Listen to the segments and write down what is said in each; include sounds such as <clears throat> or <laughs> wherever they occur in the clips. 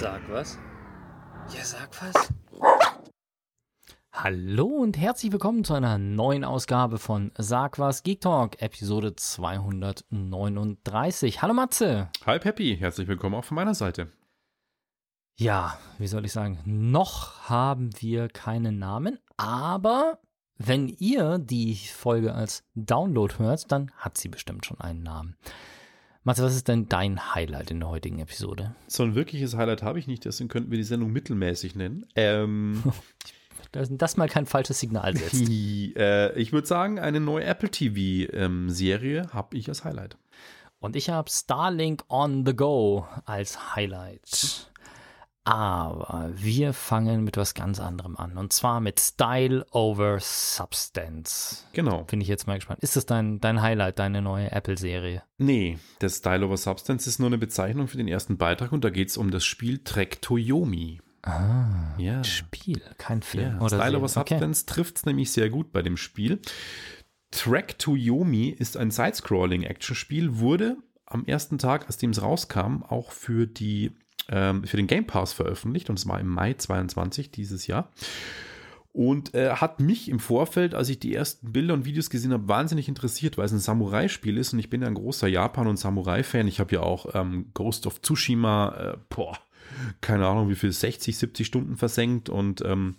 Sag was? Ja, sag was. Hallo und herzlich willkommen zu einer neuen Ausgabe von Sag was Geek Talk, Episode 239. Hallo Matze. Hi Peppy, herzlich willkommen auch von meiner Seite. Ja, wie soll ich sagen, noch haben wir keinen Namen, aber wenn ihr die Folge als Download hört, dann hat sie bestimmt schon einen Namen. Matze, was ist denn dein Highlight in der heutigen Episode? So ein wirkliches Highlight habe ich nicht, deswegen könnten wir die Sendung mittelmäßig nennen. Ähm, <laughs> Dass das mal kein falsches Signal <laughs> setzt. äh, ich würde sagen, eine neue Apple TV-Serie ähm, habe ich als Highlight. Und ich habe Starlink on the Go als Highlight. Aber wir fangen mit was ganz anderem an. Und zwar mit Style over Substance. Genau. Bin ich jetzt mal gespannt. Ist das dein, dein Highlight, deine neue Apple-Serie? Nee, der Style over Substance ist nur eine Bezeichnung für den ersten Beitrag und da geht es um das Spiel Trek Toyomi. Ah, ja. Spiel, kein Film. Ja, Style over Substance okay. trifft es nämlich sehr gut bei dem Spiel. Track to Yomi ist ein Side-Scrolling-Action-Spiel, wurde am ersten Tag, als dem es rauskam, auch für die ähm, für den Game Pass veröffentlicht und es war im Mai 22 dieses Jahr. Und äh, hat mich im Vorfeld, als ich die ersten Bilder und Videos gesehen habe, wahnsinnig interessiert, weil es ein Samurai-Spiel ist und ich bin ja ein großer Japan- und Samurai-Fan. Ich habe ja auch ähm, Ghost of Tsushima, äh, boah, keine Ahnung, wie viel, 60, 70 Stunden versenkt und ähm,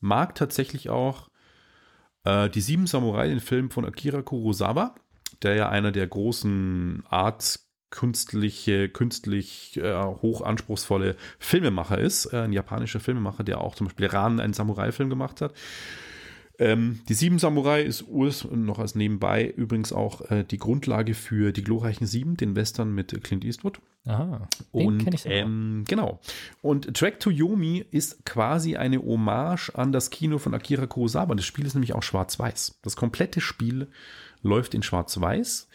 mag tatsächlich auch äh, die Sieben Samurai, den Film von Akira Kurosawa, der ja einer der großen Arts künstliche, künstlich äh, hochanspruchsvolle Filmemacher ist, äh, ein japanischer Filmemacher, der auch zum Beispiel Ran einen Samurai-Film gemacht hat. Ähm, die Sieben Samurai ist Urs noch als nebenbei übrigens auch äh, die Grundlage für die glorreichen Sieben, den Western mit Clint Eastwood. Aha, den und ich ähm, genau. Und Track to Yomi ist quasi eine Hommage an das Kino von Akira Kurosawa. Das Spiel ist nämlich auch schwarz-weiß. Das komplette Spiel läuft in schwarz-weiß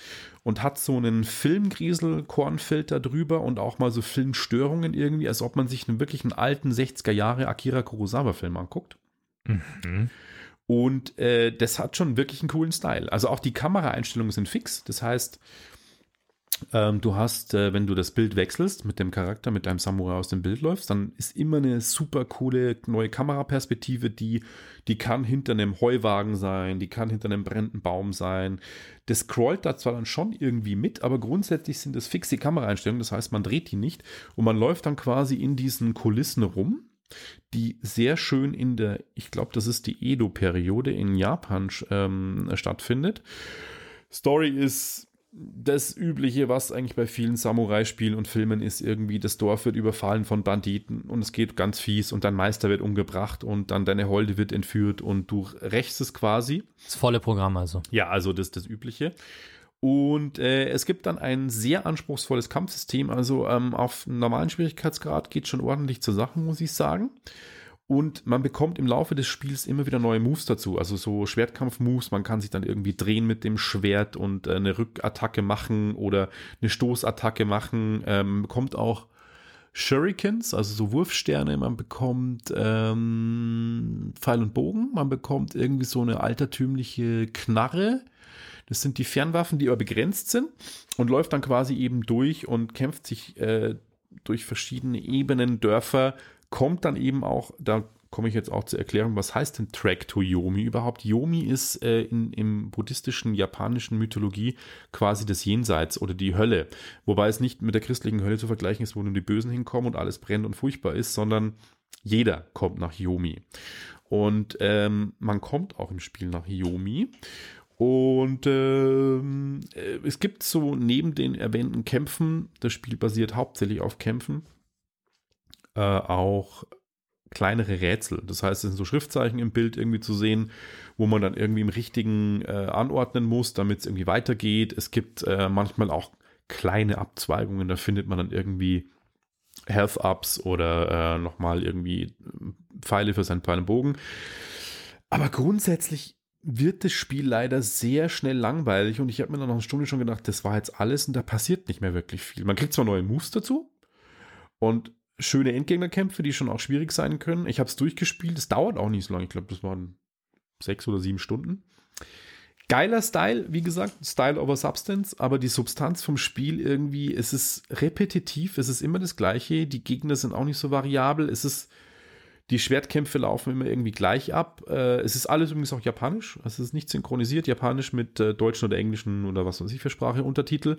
und hat so einen Filmgriesel-Kornfilter drüber und auch mal so Filmstörungen irgendwie, als ob man sich einen wirklich einen alten 60er Jahre Akira Kurosawa-Film anguckt. Mhm. Und äh, das hat schon wirklich einen coolen Style. Also auch die Kameraeinstellungen sind fix. Das heißt, ähm, du hast, äh, wenn du das Bild wechselst mit dem Charakter, mit deinem Samurai aus dem Bild läufst, dann ist immer eine super coole neue Kameraperspektive, die, die kann hinter einem Heuwagen sein, die kann hinter einem brennenden Baum sein. Das scrollt da zwar dann schon irgendwie mit, aber grundsätzlich sind das fixe Kameraeinstellungen, das heißt, man dreht die nicht und man läuft dann quasi in diesen Kulissen rum die sehr schön in der, ich glaube, das ist die Edo-Periode in Japan ähm, stattfindet. Story ist das Übliche, was eigentlich bei vielen Samurai-Spielen und Filmen ist, irgendwie das Dorf wird überfallen von Banditen und es geht ganz fies und dein Meister wird umgebracht und dann deine Holde wird entführt und du rächst es quasi. Das volle Programm also. Ja, also das das Übliche. Und äh, es gibt dann ein sehr anspruchsvolles Kampfsystem, also ähm, auf normalen Schwierigkeitsgrad geht schon ordentlich zur Sache, muss ich sagen. Und man bekommt im Laufe des Spiels immer wieder neue Moves dazu. Also so Schwertkampf-Moves. Man kann sich dann irgendwie drehen mit dem Schwert und äh, eine Rückattacke machen oder eine Stoßattacke machen. Ähm, bekommt auch Shurikens, also so Wurfsterne. Man bekommt ähm, Pfeil und Bogen. Man bekommt irgendwie so eine altertümliche Knarre. Das sind die Fernwaffen, die aber begrenzt sind und läuft dann quasi eben durch und kämpft sich äh, durch verschiedene Ebenen, Dörfer, kommt dann eben auch, da komme ich jetzt auch zur Erklärung, was heißt denn Track to Yomi überhaupt? Yomi ist äh, in, im buddhistischen, japanischen Mythologie quasi das Jenseits oder die Hölle. Wobei es nicht mit der christlichen Hölle zu vergleichen ist, wo nur die Bösen hinkommen und alles brennt und furchtbar ist, sondern jeder kommt nach Yomi. Und ähm, man kommt auch im Spiel nach Yomi. Und ähm, äh, es gibt so neben den erwähnten Kämpfen, das Spiel basiert hauptsächlich auf Kämpfen, äh, auch kleinere Rätsel. Das heißt, es sind so Schriftzeichen im Bild irgendwie zu sehen, wo man dann irgendwie im richtigen äh, anordnen muss, damit es irgendwie weitergeht. Es gibt äh, manchmal auch kleine Abzweigungen, da findet man dann irgendwie Health-Ups oder äh, nochmal irgendwie äh, Pfeile für seinen und Bogen. Aber grundsätzlich wird das Spiel leider sehr schnell langweilig und ich habe mir dann noch eine Stunde schon gedacht, das war jetzt alles und da passiert nicht mehr wirklich viel. Man kriegt zwar neue Moves dazu und schöne Endgegnerkämpfe, die schon auch schwierig sein können. Ich habe es durchgespielt, es dauert auch nicht so lange, ich glaube, das waren sechs oder sieben Stunden. Geiler Style, wie gesagt, Style over Substance, aber die Substanz vom Spiel irgendwie, es ist repetitiv, es ist immer das Gleiche, die Gegner sind auch nicht so variabel, es ist, die Schwertkämpfe laufen immer irgendwie gleich ab. Äh, es ist alles übrigens auch japanisch, es ist nicht synchronisiert, japanisch mit äh, deutschen oder englischen oder was weiß ich für Sprache, Untertitel.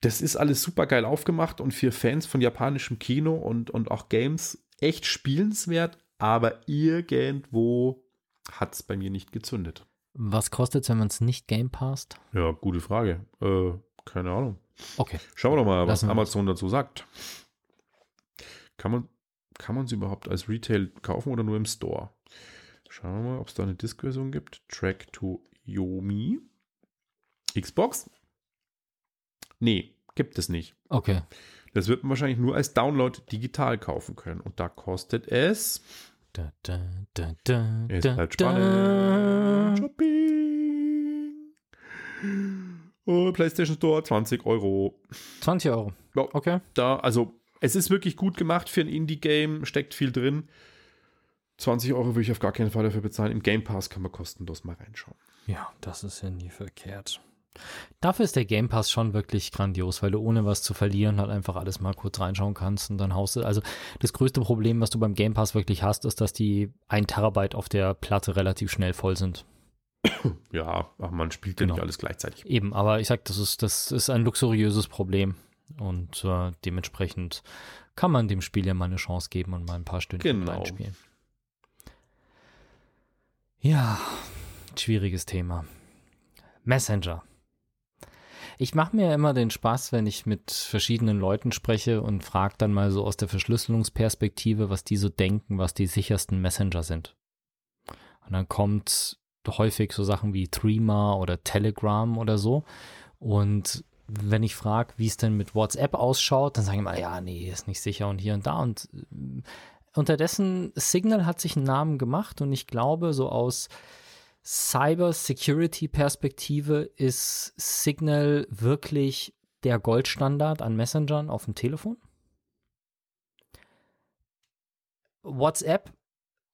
Das ist alles super geil aufgemacht und für Fans von japanischem Kino und, und auch Games echt spielenswert, aber irgendwo hat es bei mir nicht gezündet. Was kostet es, wenn man es nicht Game passt? Ja, gute Frage. Äh, keine Ahnung. Okay. Schauen wir doch mal, was Amazon dazu sagt. Kann man kann man sie überhaupt als Retail kaufen oder nur im Store? Schauen wir mal, ob es da eine Disk-Version gibt. Track to Yomi. Xbox? Nee, gibt es nicht. Okay. Das wird man wahrscheinlich nur als Download digital kaufen können. Und da kostet es. Da, da, da, da, Ist da, halt da. spannend. Shopping. Oh, PlayStation Store 20 Euro. 20 Euro. Ja, Okay. da, also es ist wirklich gut gemacht für ein Indie-Game, steckt viel drin. 20 Euro würde ich auf gar keinen Fall dafür bezahlen. Im Game Pass kann man kostenlos mal reinschauen. Ja, das ist ja nie verkehrt. Dafür ist der Game Pass schon wirklich grandios, weil du ohne was zu verlieren halt einfach alles mal kurz reinschauen kannst und dann haust du. Also das größte Problem, was du beim Game Pass wirklich hast, ist, dass die 1 Terabyte auf der Platte relativ schnell voll sind. <coughs> Ja, ach, man spielt Genau. ja nicht alles gleichzeitig. Eben, aber ich sag, das ist, das ist ein luxuriöses Problem. Und äh, dementsprechend kann man dem Spiel ja mal eine Chance geben und mal ein paar Stündchen Genau. reinspielen. Ja, schwieriges Thema. Messenger. Ich mache mir immer den Spaß, wenn ich mit verschiedenen Leuten spreche und frage dann mal so aus der Verschlüsselungsperspektive, was die so denken, was die sichersten Messenger sind. Und dann kommt häufig so Sachen wie Threema oder Telegram oder so. Und wenn ich frage, wie es denn mit WhatsApp ausschaut, dann sagen immer, ja, nee, ist nicht sicher und hier und da. Und äh, unterdessen, Signal hat sich einen Namen gemacht und ich glaube, so aus Cyber-Security-Perspektive ist Signal wirklich der Goldstandard an Messengern auf dem Telefon. WhatsApp,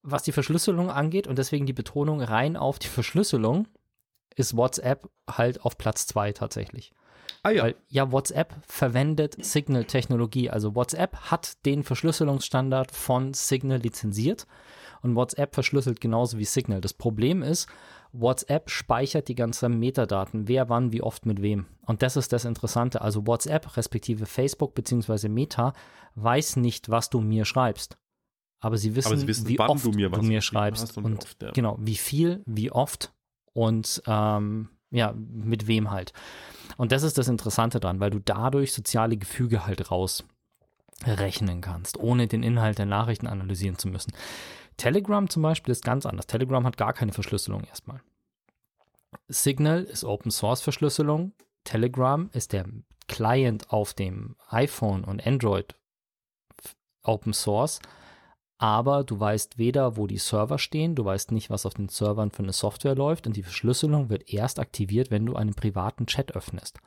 was die Verschlüsselung angeht und deswegen die Betonung rein auf die Verschlüsselung, ist WhatsApp halt auf Platz zwei tatsächlich. Ah ja, Weil ja, WhatsApp verwendet Signal-Technologie. Also WhatsApp hat den Verschlüsselungsstandard von Signal lizenziert und WhatsApp verschlüsselt genauso wie Signal. Das Problem ist, WhatsApp speichert die ganzen Metadaten, wer wann, wie oft mit wem. Und das ist das Interessante. Also WhatsApp respektive Facebook beziehungsweise Meta weiß nicht, was du mir schreibst. Aber sie wissen, Aber sie wissen, wie oft du mir was geschrieben schreibst und und, wie oft, ja. genau, wie viel, wie oft und ähm, ja, mit wem halt. Und das ist das Interessante dran, weil du dadurch soziale Gefüge halt rausrechnen kannst, ohne den Inhalt der Nachrichten analysieren zu müssen. Telegram zum Beispiel ist ganz anders. Telegram hat gar keine Verschlüsselung erstmal. Signal ist Open Source Verschlüsselung. Telegram ist der Client auf dem iPhone und Android Open Source. Aber du weißt weder, wo die Server stehen, du weißt nicht, was auf den Servern für eine Software läuft und die Verschlüsselung wird erst aktiviert, wenn du einen privaten Chat öffnest.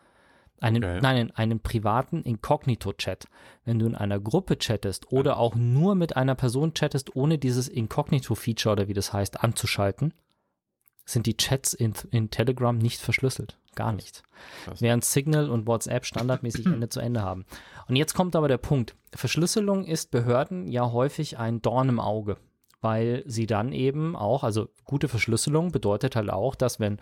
Einen, Okay. Nein, einen privaten Inkognito-Chat. Wenn du in einer Gruppe chattest oder auch nur mit einer Person chattest, ohne dieses Inkognito-Feature oder wie das heißt, anzuschalten, sind die Chats in, in Telegram nicht verschlüsselt. Gar nicht. Krass. Während Signal und WhatsApp standardmäßig Ende zu Ende haben. Und jetzt kommt aber der Punkt. Verschlüsselung ist Behörden ja häufig ein Dorn im Auge, weil sie dann eben auch, also gute Verschlüsselung bedeutet halt auch, dass wenn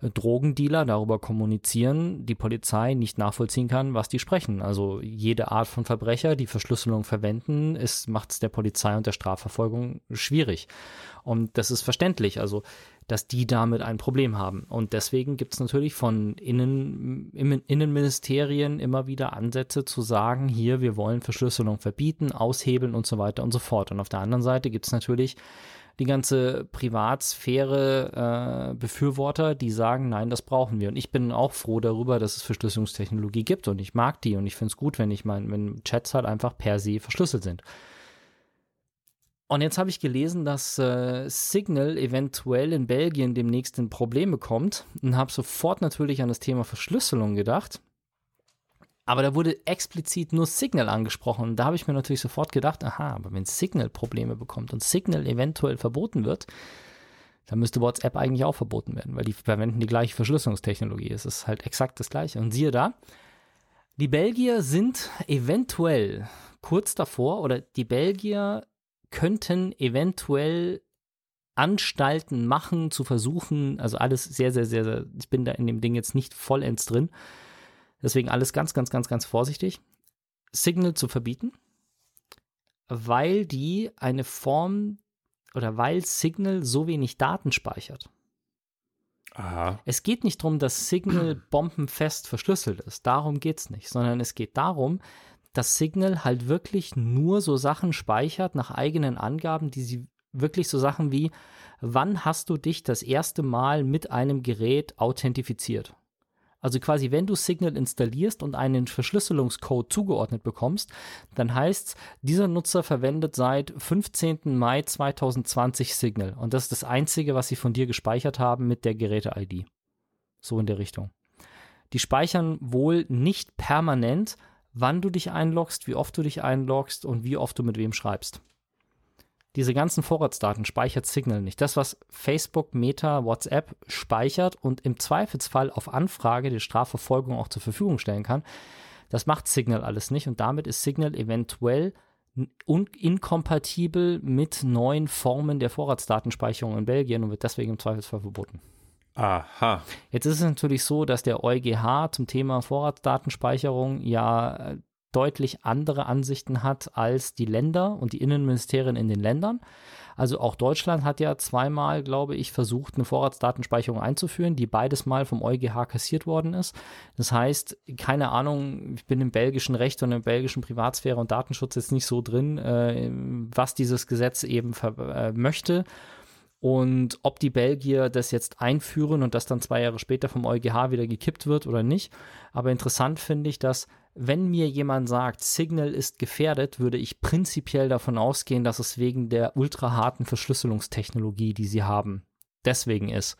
äh, Drogendealer darüber kommunizieren, die Polizei nicht nachvollziehen kann, was die sprechen. Also jede Art von Verbrecher, die Verschlüsselung verwenden, macht es der Polizei und der Strafverfolgung schwierig. Und das ist verständlich, also dass die damit ein Problem haben. Und deswegen gibt es natürlich von Innen, Innen- Innenministerien immer wieder Ansätze zu sagen, hier, wir wollen Verschlüsselung verbieten, aushebeln und so weiter und so fort. Und auf der anderen Seite gibt es natürlich die ganze Privatsphäre äh, Befürworter, die sagen, nein, das brauchen wir. Und ich bin auch froh darüber, dass es Verschlüsselungstechnologie gibt und ich mag die und ich finde es gut, wenn ich mein, wenn Chats halt einfach per se verschlüsselt sind. Und jetzt habe ich gelesen, dass äh, Signal eventuell in Belgien demnächst in Probleme kommt und habe sofort natürlich an das Thema Verschlüsselung gedacht. Aber da wurde explizit nur Signal angesprochen. Und da habe ich mir natürlich sofort gedacht, aha, aber wenn Signal Probleme bekommt und Signal eventuell verboten wird, dann müsste WhatsApp eigentlich auch verboten werden, weil die verwenden die gleiche Verschlüsselungstechnologie. Es ist halt exakt das gleiche. Und siehe da, die Belgier sind eventuell kurz davor oder die Belgier könnten eventuell Anstalten machen, zu versuchen, also alles sehr, sehr, sehr, sehr, ich bin da in dem Ding jetzt nicht vollends drin. Deswegen alles ganz, ganz, ganz, ganz vorsichtig. Signal zu verbieten, weil die eine Form oder weil Signal so wenig Daten speichert. Aha. Es geht nicht darum, dass Signal bombenfest verschlüsselt ist. Darum geht es nicht, sondern es geht darum, dass Signal halt wirklich nur so Sachen speichert nach eigenen Angaben, die sie wirklich so Sachen wie, wann hast du dich das erste Mal mit einem Gerät authentifiziert? Also quasi, wenn du Signal installierst und einen Verschlüsselungscode zugeordnet bekommst, dann heißt es, dieser Nutzer verwendet seit 15. Mai 2020 Signal. Und das ist das Einzige, was sie von dir gespeichert haben mit der Geräte-ID. So in der Richtung. Die speichern wohl nicht permanent, wann du dich einloggst, wie oft du dich einloggst und wie oft du mit wem schreibst diese ganzen Vorratsdaten speichert Signal nicht. Das, was Facebook, Meta, WhatsApp speichert und im Zweifelsfall auf Anfrage die Strafverfolgung auch zur Verfügung stellen kann, das macht Signal alles nicht und damit ist Signal eventuell inkompatibel mit neuen Formen der Vorratsdatenspeicherung in Belgien und wird deswegen im Zweifelsfall verboten. Aha. Jetzt ist es natürlich so, dass der EuGH zum Thema Vorratsdatenspeicherung ja deutlich andere Ansichten hat als die Länder und die Innenministerien in den Ländern. Also auch Deutschland hat ja zweimal, glaube ich, versucht, eine Vorratsdatenspeicherung einzuführen, die beides mal vom EuGH kassiert worden ist. Das heißt, keine Ahnung, ich bin im belgischen Recht und im belgischen Privatsphäre und Datenschutz jetzt nicht so drin, äh, was dieses Gesetz eben äh, möchte. Und ob die Belgier das jetzt einführen und das dann zwei Jahre später vom EuGH wieder gekippt wird oder nicht. Aber interessant finde ich, dass wenn mir jemand sagt, Signal ist gefährdet, würde ich prinzipiell davon ausgehen, dass es wegen der ultraharten Verschlüsselungstechnologie, die sie haben, deswegen ist.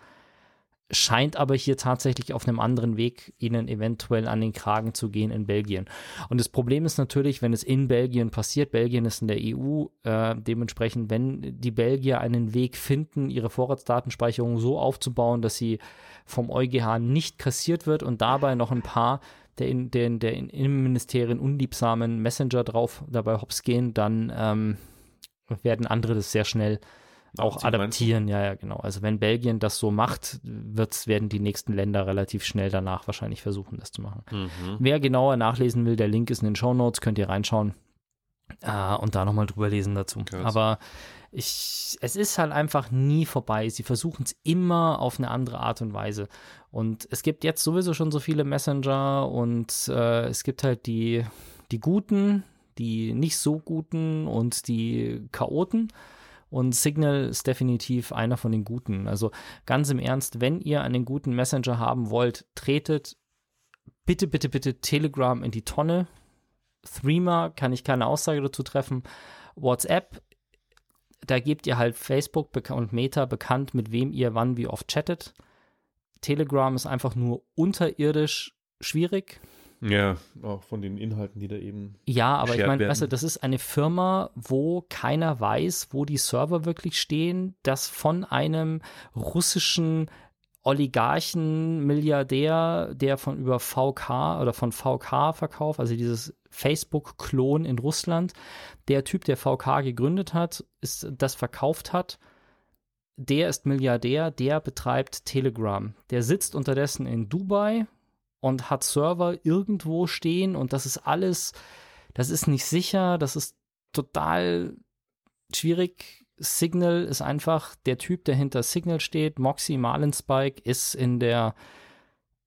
Scheint aber hier tatsächlich auf einem anderen Weg ihnen eventuell an den Kragen zu gehen in Belgien. Und das Problem ist natürlich, wenn es in Belgien passiert, Belgien ist in der EU, äh, dementsprechend, wenn die Belgier einen Weg finden, ihre Vorratsdatenspeicherung so aufzubauen, dass sie vom EuGH nicht kassiert wird und dabei noch ein paar der in den der in Innenministerien unliebsamen Messenger drauf dabei hops gehen, dann ähm, werden andere das sehr schnell auch adaptieren. Ja, ja, genau. Also wenn Belgien das so macht, wird's, werden die nächsten Länder relativ schnell danach wahrscheinlich versuchen, das zu machen. Mhm. Wer genauer nachlesen will, der Link ist in den Show Notes, könnt ihr reinschauen äh, und da nochmal drüber lesen dazu. Krass. Aber ich, es ist halt einfach nie vorbei. Sie versuchen es immer auf eine andere Art und Weise. Und es gibt jetzt sowieso schon so viele Messenger und äh, es gibt halt die, die Guten, die nicht so Guten und die Chaoten. Und Signal ist definitiv einer von den Guten. Also ganz im Ernst, wenn ihr einen guten Messenger haben wollt, tretet bitte, bitte, bitte Telegram in die Tonne. Threema kann ich keine Aussage dazu treffen. WhatsApp da gebt ihr halt Facebook und Meta bekannt, mit wem ihr wann wie oft chattet. Telegram ist einfach nur unterirdisch schwierig. Ja, auch von den Inhalten, die da eben. Ja, aber ich meine, weißt du, das ist eine Firma, wo keiner weiß, wo die Server wirklich stehen, das von einem russischen Oligarchen, Milliardär, der von über VK oder von VK verkauft, also dieses Facebook-Klon in Russland. Der Typ, der VK gegründet hat, ist das verkauft hat. Der ist Milliardär, der betreibt Telegram. Der sitzt unterdessen in Dubai und hat Server irgendwo stehen und das ist alles, das ist nicht sicher, das ist total schwierig. Signal ist einfach der Typ, der hinter Signal steht. Moxie Marlinspike ist in der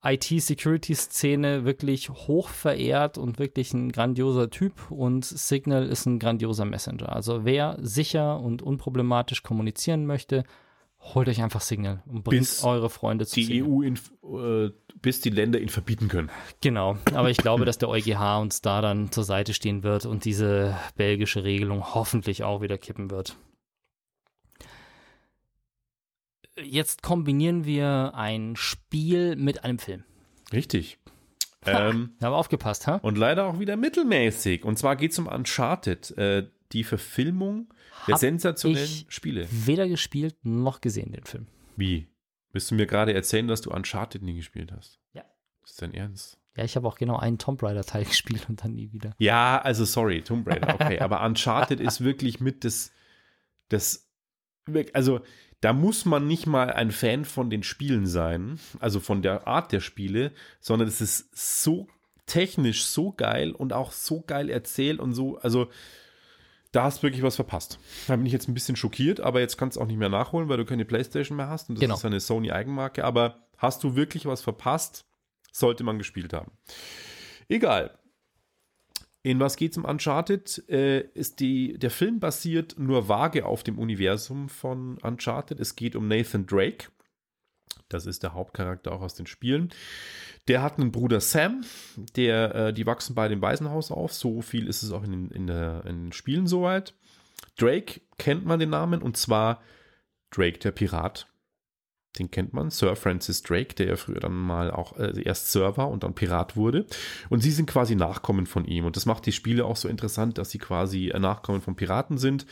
IT-Security-Szene wirklich hoch verehrt und wirklich ein grandioser Typ und Signal ist ein grandioser Messenger. Also wer sicher und unproblematisch kommunizieren möchte, holt euch einfach Signal und bringt bis eure Freunde zu die Signal. EU in, äh, bis die Länder ihn verbieten können. Genau, aber ich glaube, dass der EuGH uns da dann zur Seite stehen wird und diese belgische Regelung hoffentlich auch wieder kippen wird. jetzt kombinieren wir ein Spiel mit einem Film. Richtig. Ähm, haben aufgepasst, ha? Und leider auch wieder mittelmäßig. Und zwar geht es um Uncharted. Äh, die Verfilmung der sensationellen ich Spiele. Weder gespielt noch gesehen, den Film. Wie? Willst du mir gerade erzählen, dass du Uncharted nie gespielt hast? Ja. Ist dein Ernst? Ja, ich habe auch genau einen Tomb Raider-Teil <laughs> gespielt und dann nie wieder. Ja, also sorry, Tomb Raider, okay. aber Uncharted ist wirklich mit das, das, also da muss man nicht mal ein Fan von den Spielen sein, also von der Art der Spiele, sondern es ist so technisch so geil und auch so geil erzählt und so, also da hast du wirklich was verpasst. Da bin ich jetzt ein bisschen schockiert, aber jetzt kannst du auch nicht mehr nachholen, weil du keine Playstation mehr hast und das Genau. ist eine Sony-Eigenmarke, aber hast du wirklich was verpasst, sollte man gespielt haben. Egal. In was geht's im Uncharted? Äh, ist die, der Film basiert nur vage auf dem Universum von Uncharted. Es geht um Nathan Drake. Das ist der Hauptcharakter auch aus den Spielen. Der hat einen Bruder Sam, der, äh, die wachsen beide im Waisenhaus auf. So viel ist es auch in, in, der, in den Spielen soweit. Drake kennt man den Namen und zwar Drake der Pirat. Den kennt man, Sir Francis Drake, der ja früher dann mal auch äh, erst Sir war und dann Pirat wurde. Und sie sind quasi Nachkommen von ihm. Und das macht die Spiele auch so interessant, dass sie quasi äh, Nachkommen von Piraten sind.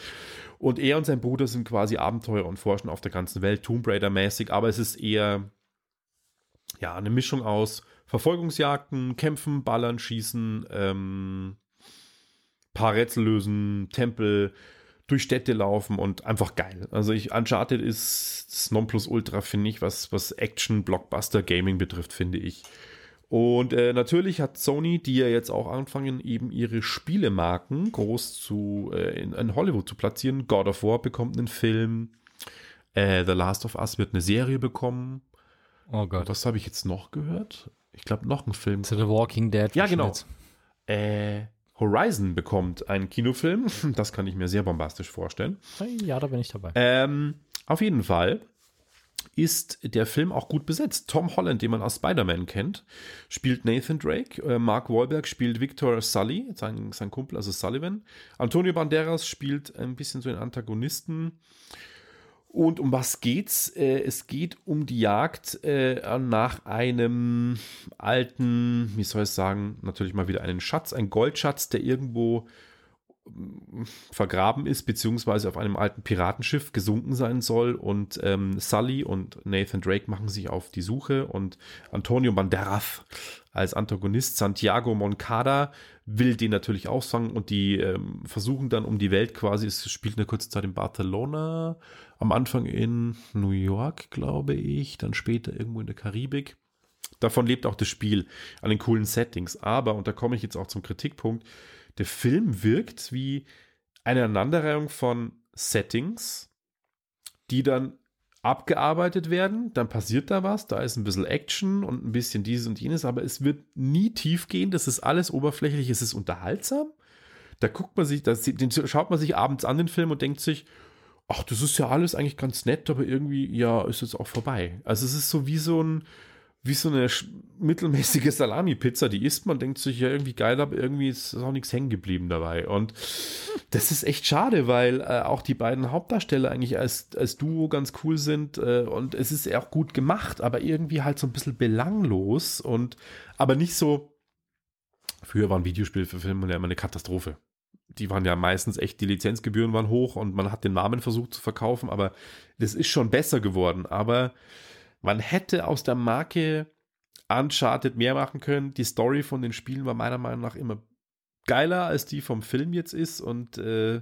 Und er und sein Bruder sind quasi Abenteurer und forschen auf der ganzen Welt, Tomb Raider-mäßig. Aber es ist eher ja, eine Mischung aus Verfolgungsjagden, Kämpfen, Ballern, Schießen, ähm, paar Rätsel lösen, Tempel, durch Städte laufen und einfach geil. Also ich, Uncharted ist das Nonplusultra, finde ich, was, was Action, Blockbuster, Gaming betrifft, finde ich. Und äh, natürlich hat Sony, die ja jetzt auch anfangen, eben ihre Spielemarken groß zu, äh, in, in Hollywood zu platzieren. God of War bekommt einen Film. Äh, The Last of Us wird eine Serie bekommen. Oh Gott. was habe ich jetzt noch gehört? Ich glaube, noch ein Film. To The Walking Dead. Ja, genau. Äh, Horizon bekommt einen Kinofilm. <laughs> Das kann ich mir sehr bombastisch vorstellen. Ja, da bin ich dabei. Ähm, auf jeden Fall ist der Film auch gut besetzt. Tom Holland, den man aus Spider-Man kennt, spielt Nathan Drake. Äh, Mark Wahlberg spielt Victor Sully, sein, sein Kumpel, also Sullivan. Antonio Banderas spielt ein bisschen so den Antagonisten. Und um was geht's? Äh, es geht um die Jagd äh, nach einem alten, wie soll ich sagen, natürlich mal wieder einen Schatz, ein Goldschatz, der irgendwo mm, vergraben ist, beziehungsweise auf einem alten Piratenschiff gesunken sein soll. Und ähm, Sully und Nathan Drake machen sich auf die Suche und Antonio Banderas als Antagonist, Santiago Moncada, will den natürlich ausfangen und die ähm, versuchen dann um die Welt quasi, es spielt eine kurze Zeit in Barcelona, am Anfang in New York, glaube ich, dann später irgendwo in der Karibik. Davon lebt auch das Spiel an den coolen Settings. Aber, und da komme ich jetzt auch zum Kritikpunkt, der Film wirkt wie eine Aneinanderreihung von Settings, die dann abgearbeitet werden, dann passiert da was, da ist ein bisschen Action und ein bisschen dieses und jenes, aber es wird nie tief gehen, das ist alles oberflächlich, es ist unterhaltsam. Da guckt man sich, das, den schaut man sich abends an den Film und denkt sich, ach, das ist ja alles eigentlich ganz nett, aber irgendwie, ja, ist es auch vorbei. Also es ist so wie so ein, wie so eine mittelmäßige <laughs> Salami-Pizza, die isst man, denkt sich ja irgendwie geil, aber irgendwie ist auch nichts hängen geblieben dabei. Und das ist echt schade, weil äh, auch die beiden Hauptdarsteller eigentlich als, als Duo ganz cool sind äh, und es ist auch gut gemacht, aber irgendwie halt so ein bisschen belanglos und aber nicht so. Früher waren Videospielverfilmungen ja immer eine Katastrophe. Die waren ja meistens echt, die Lizenzgebühren waren hoch und man hat den Namen versucht zu verkaufen, aber das ist schon besser geworden. Aber man hätte aus der Marke Uncharted mehr machen können. Die Story von den Spielen war meiner Meinung nach immer geiler, als die vom Film jetzt ist. Und äh,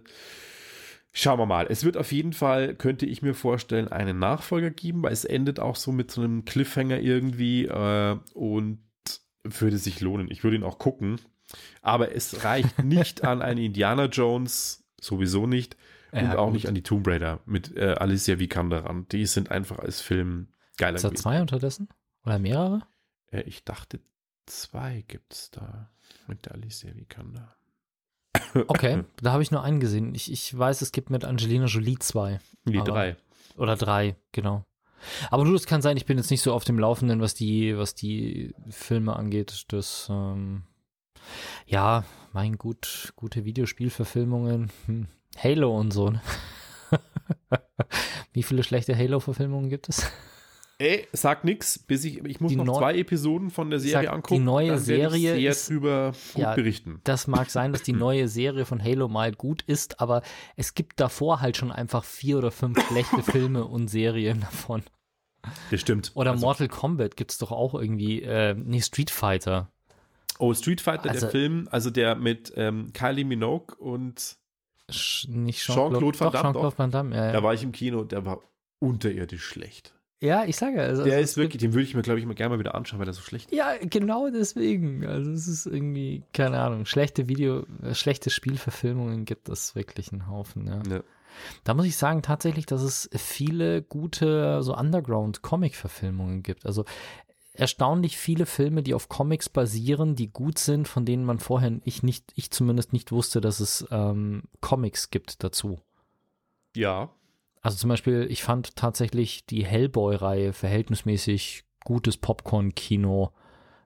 schauen wir mal. Es wird auf jeden Fall, könnte ich mir vorstellen, einen Nachfolger geben, weil es endet auch so mit so einem Cliffhanger irgendwie äh, und würde sich lohnen. Ich würde ihn auch gucken. Aber es reicht nicht an einen Indiana Jones, sowieso nicht. Und Ja, auch gut. nicht an die Tomb Raider mit äh, Alicia Vikander ran. Die sind einfach als Film geiler Ist da zwei unterdessen? Oder mehrere? Äh, ich dachte, zwei gibt es da mit der Alicia Vikander. Okay, <coughs> da habe ich nur einen gesehen. Ich, ich weiß, es gibt mit Angelina Jolie zwei. Die Aber- drei. Oder drei, genau. Aber du, das kann sein, ich bin jetzt nicht so auf dem Laufenden, was die, was die Filme angeht. Das, ähm, ja, mein gut, gute Videospielverfilmungen. Hm. Halo und so. ne? <laughs> Wie viele schlechte Halo-Verfilmungen gibt es? Ey, sag nix, bis ich, ich muss Die noch neu- zwei Episoden von der Serie Sag, die angucken. neue dann werde ich Serie sehr ist- drüber gut Ja, berichten. Das mag <laughs> sein, dass die neue Serie von Halo mal gut ist, aber es gibt davor halt schon einfach vier oder fünf <laughs> schlechte Filme und Serien davon. Das stimmt. Oder Also- Mortal Kombat gibt es doch auch irgendwie, äh, nee, Street Fighter. Oh, Street Fighter, Also- der Film, also der mit ähm, Kylie Minogue und Sch nicht Jean-Claude Van doch, Damme, Jean-Claude doch. Van Damme, ja, da ja. war ich im Kino, der war unterirdisch schlecht. ja, ich sage, also, Der also ist wirklich, den würde ich mir, glaube ich, mal gerne mal wieder anschauen, weil der so schlecht ist. Ja, genau deswegen. Also es ist irgendwie, keine Ahnung, schlechte Video, äh, schlechte Spielverfilmungen gibt es wirklich einen Haufen, ja. Ja. Da muss ich sagen tatsächlich, dass es viele gute so Underground-Comic-Verfilmungen gibt. Also erstaunlich viele Filme, die auf Comics basieren, die gut sind, von denen man vorher ich nicht, ich zumindest nicht wusste, dass es ähm, Comics gibt dazu. ja. Also zum Beispiel, ich fand tatsächlich die Hellboy-Reihe verhältnismäßig gutes Popcorn-Kino,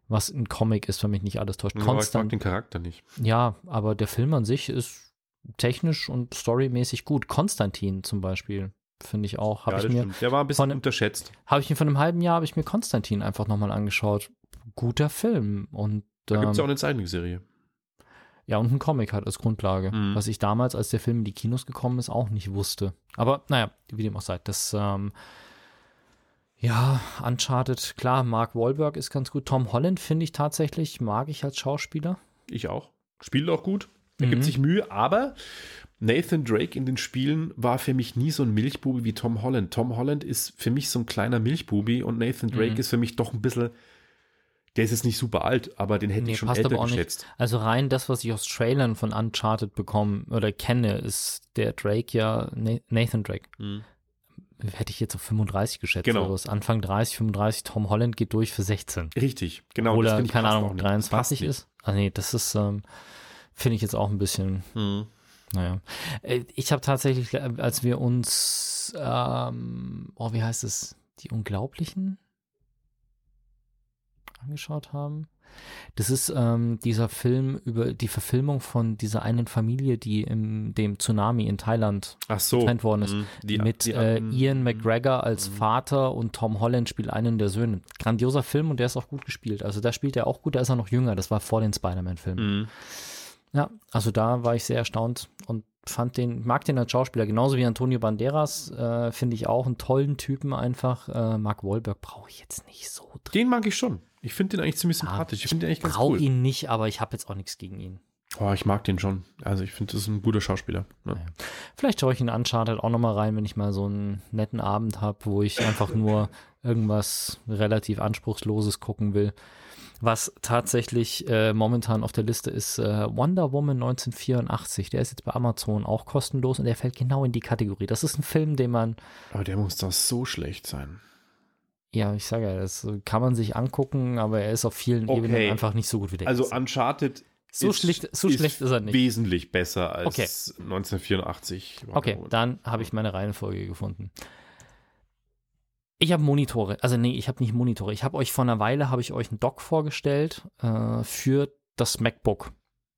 was ein Comic ist, wenn mich nicht alles täuscht. Aber ich mag den Charakter nicht. ja, aber der Film an sich ist technisch und storymäßig gut. Konstantin zum Beispiel, finde ich auch. Habe ja, ich, mir, stimmt. Der war ein bisschen von- unterschätzt. hab ich mir von einem halben Jahr, habe ich mir Konstantin einfach nochmal angeschaut. Guter Film. Und, Da gibt es ja auch ähm, eine Zeichentrickserie. ja, und ein Comic halt als Grundlage. Mhm. Was ich damals, als der Film in die Kinos gekommen ist, auch nicht wusste. Aber naja, wie dem auch sei. Das, ähm, ja, Uncharted, klar, Mark Wahlberg ist ganz gut. Tom Holland finde ich tatsächlich, mag ich als Schauspieler. Ich auch. Spielt auch gut. Er gibt Mhm. sich Mühe, aber Nathan Drake in den Spielen war für mich nie so ein Milchbubi wie Tom Holland. Tom Holland ist für mich so ein kleiner Milchbubi und Nathan Drake Mhm. ist für mich doch ein bisschen. Der ist jetzt nicht super alt, aber den hätte Nee, ich schon passt älter aber auch nicht. geschätzt. Also rein das, was ich aus Trailern von Uncharted bekomme oder kenne, ist der Drake ja, Na- Nathan Drake. Mhm. Hätte ich jetzt auf 35 geschätzt. Genau. Also Anfang 30, 35, Tom Holland geht durch für 16. Richtig, genau. Oder, keine Ahnung, auch nicht. Das passt 23 nicht. ist. Ah nee, das ist, ähm, finde ich jetzt auch ein bisschen, Mhm. naja. Äh, Ich habe tatsächlich, äh, als wir uns, ähm, oh, wie heißt es, die Unglaublichen angeschaut haben. Das ist ähm, dieser Film über die Verfilmung von dieser einen Familie, die im dem Tsunami in Thailand so. getrennt worden ist. Mhm. Die- mit die- äh, mhm. Ian McGregor als Mhm. Vater und Tom Holland spielt einen der Söhne. Grandioser Film und der ist auch gut gespielt. Also da spielt er auch gut, da ist er noch jünger. Das war vor den Spider-Man-Filmen. Ja, also da war ich sehr erstaunt und fand den, mag den als Schauspieler, genauso wie Antonio Banderas, äh, finde ich auch einen tollen Typen einfach. Äh, Mark Wahlberg brauche ich jetzt nicht so drin. Den mag ich schon. Ich finde den eigentlich ziemlich sympathisch. Ich finde den eigentlich ganz Brauche cool. ihn nicht, aber ich habe jetzt auch nichts gegen ihn. Oh, ich mag den schon. Also ich finde, das ist ein guter Schauspieler. Ja. Vielleicht schaue ich in Uncharted auch nochmal rein, wenn ich mal so einen netten Abend habe, wo ich einfach nur irgendwas relativ Anspruchsloses gucken will. Was tatsächlich äh, momentan auf der Liste ist, äh, Wonder Woman 1984. Der ist jetzt bei Amazon auch kostenlos und der fällt genau in die Kategorie. Das ist ein Film, den man, Aber der muss doch so schlecht sein. ja, ich sage ja, das kann man sich angucken, aber er ist auf vielen Okay. Ebenen einfach nicht so gut wie der Also. Uncharted So schlecht- so schlecht ist er nicht. Wesentlich besser als Okay. 1984. Wonder Okay, dann habe ich meine Reihenfolge gefunden. Ich habe Monitore, also nee, ich habe nicht Monitore. Ich habe euch vor einer Weile habe ich euch einen Dock vorgestellt äh, für das MacBook.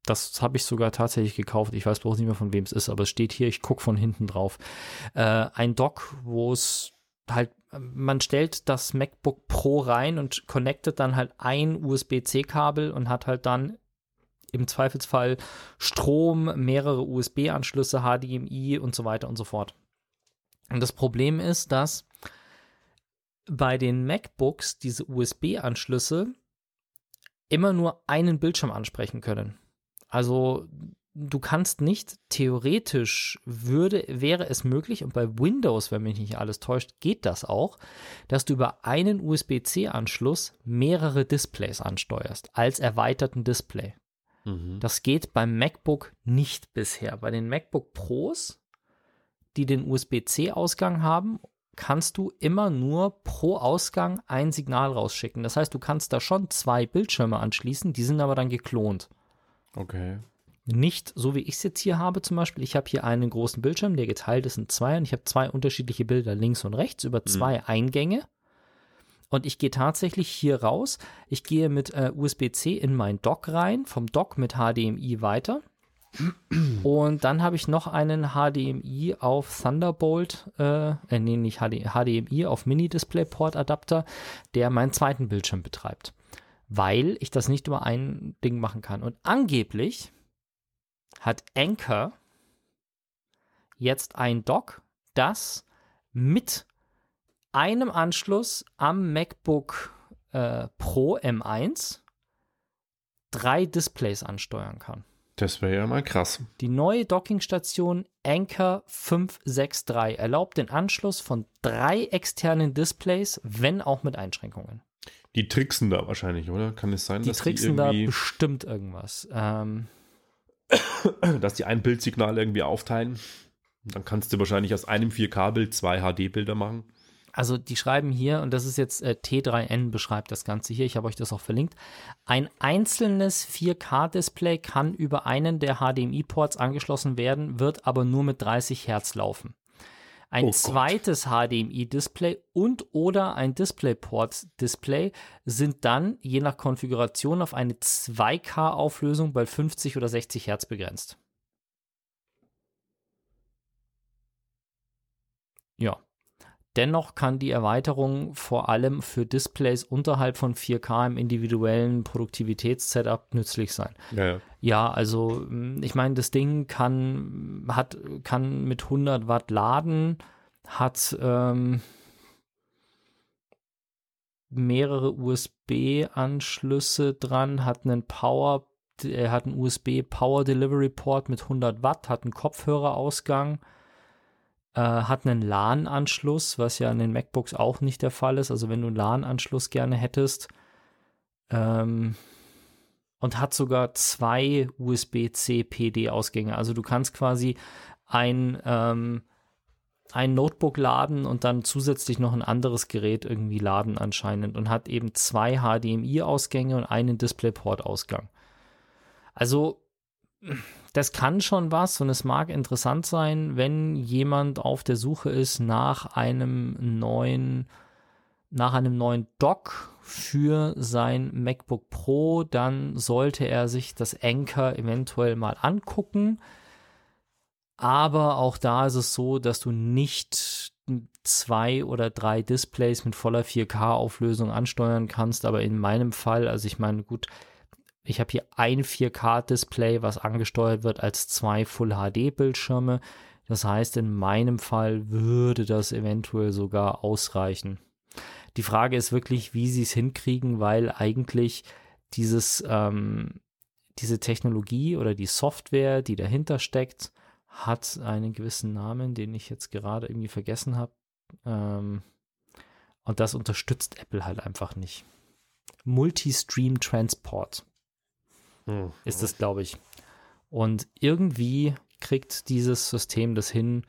Das habe ich sogar tatsächlich gekauft. Ich weiß bloß nicht mehr von wem es ist, aber es steht hier. Ich gucke von hinten drauf. Äh, ein Dock, wo es halt man stellt das MacBook Pro rein und connectet dann halt ein USB-C-Kabel und hat halt dann im Zweifelsfall Strom, mehrere USB-Anschlüsse, HDMI und so weiter und so fort. Und das Problem ist, dass bei den MacBooks diese USB-Anschlüsse immer nur einen Bildschirm ansprechen können. Also du kannst nicht, theoretisch würde, wäre es möglich, und bei Windows, wenn mich nicht alles täuscht, geht das auch, dass du über einen USB-C-Anschluss mehrere Displays ansteuerst, als erweiterten Display. Mhm. Das geht beim MacBook nicht bisher. Bei den MacBook Pros, die den USB-C-Ausgang haben, kannst du immer nur pro Ausgang ein Signal rausschicken. Das heißt, du kannst da schon zwei Bildschirme anschließen, die sind aber dann geklont. Okay. Nicht so wie ich es jetzt hier habe zum Beispiel. Ich habe hier einen großen Bildschirm, der geteilt ist in zwei und ich habe zwei unterschiedliche Bilder links und rechts über zwei Eingänge. Und ich gehe tatsächlich hier raus. Ich gehe mit äh, USB-C in mein Dock rein, vom Dock mit HDMI weiter. Und dann habe ich noch einen HDMI auf Thunderbolt, äh, äh nee, nicht HD, HDMI auf Mini-Display-Port-Adapter, der meinen zweiten Bildschirm betreibt. Weil ich das nicht über ein Ding machen kann. Und angeblich hat Anchor jetzt ein Dock, das mit einem Anschluss am MacBook äh, Pro M1 drei Displays ansteuern kann. Das wäre ja mal krass. Die neue Dockingstation Anchor 563 erlaubt den Anschluss von drei externen Displays, wenn auch mit Einschränkungen. Die tricksen da wahrscheinlich, oder? Kann es sein, Die dass tricksen die da irgendwie, bestimmt irgendwas. Ähm, <coughs> dass die ein Bildsignal irgendwie aufteilen? Dann kannst du wahrscheinlich aus einem 4K-Bild zwei HD-Bilder machen. Also die schreiben hier, und das ist jetzt äh, T3N beschreibt das Ganze hier, ich habe euch das auch verlinkt, ein einzelnes 4K-Display kann über einen der HDMI-Ports angeschlossen werden, wird aber nur mit 30 Hertz laufen. Ein Oh zweites HDMI-Display und oder ein DisplayPort-Display sind dann je nach Konfiguration auf eine 2K-Auflösung bei 50 oder 60 Hertz begrenzt. Ja. Dennoch kann die Erweiterung vor allem für Displays unterhalb von 4K im individuellen Produktivitätssetup nützlich sein. Ja, ja. Ja, also mh, ich meine, das Ding kann, hat, kann mit 100 Watt laden, hat ähm, mehrere USB-Anschlüsse dran, hat einen Power, er hat einen USB Power Delivery Port mit 100 Watt, hat einen Kopfhörerausgang, äh, hat einen LAN-Anschluss, was ja in den MacBooks auch nicht der Fall ist. Also wenn du einen LAN-Anschluss gerne hättest, ähm, und hat sogar zwei USB-C PD-Ausgänge. Also du kannst quasi ein, ähm, ein Notebook laden und dann zusätzlich noch ein anderes Gerät irgendwie laden anscheinend und hat eben zwei HDMI-Ausgänge und einen DisplayPort-Ausgang. Also das kann schon was und es mag interessant sein, wenn jemand auf der Suche ist nach einem neuen nach einem neuen Dock für sein MacBook Pro, dann sollte er sich das Anchor eventuell mal angucken. Aber auch da ist es so, dass du nicht zwei oder drei Displays mit voller 4K-Auflösung ansteuern kannst. Aber in meinem Fall, also ich meine, gut, ich habe hier ein 4K-Display, was angesteuert wird als zwei Full-HD-Bildschirme. Das heißt, in meinem Fall würde das eventuell sogar ausreichen. Die Frage ist wirklich, wie sie es hinkriegen, weil eigentlich dieses, ähm, diese Technologie oder die Software, die dahinter steckt, hat einen gewissen Namen, den ich jetzt gerade irgendwie vergessen habe. Ähm, und das unterstützt Apple halt einfach nicht. Multi-Stream Transport Hm. ist es, glaube ich. Und irgendwie kriegt dieses System das hin,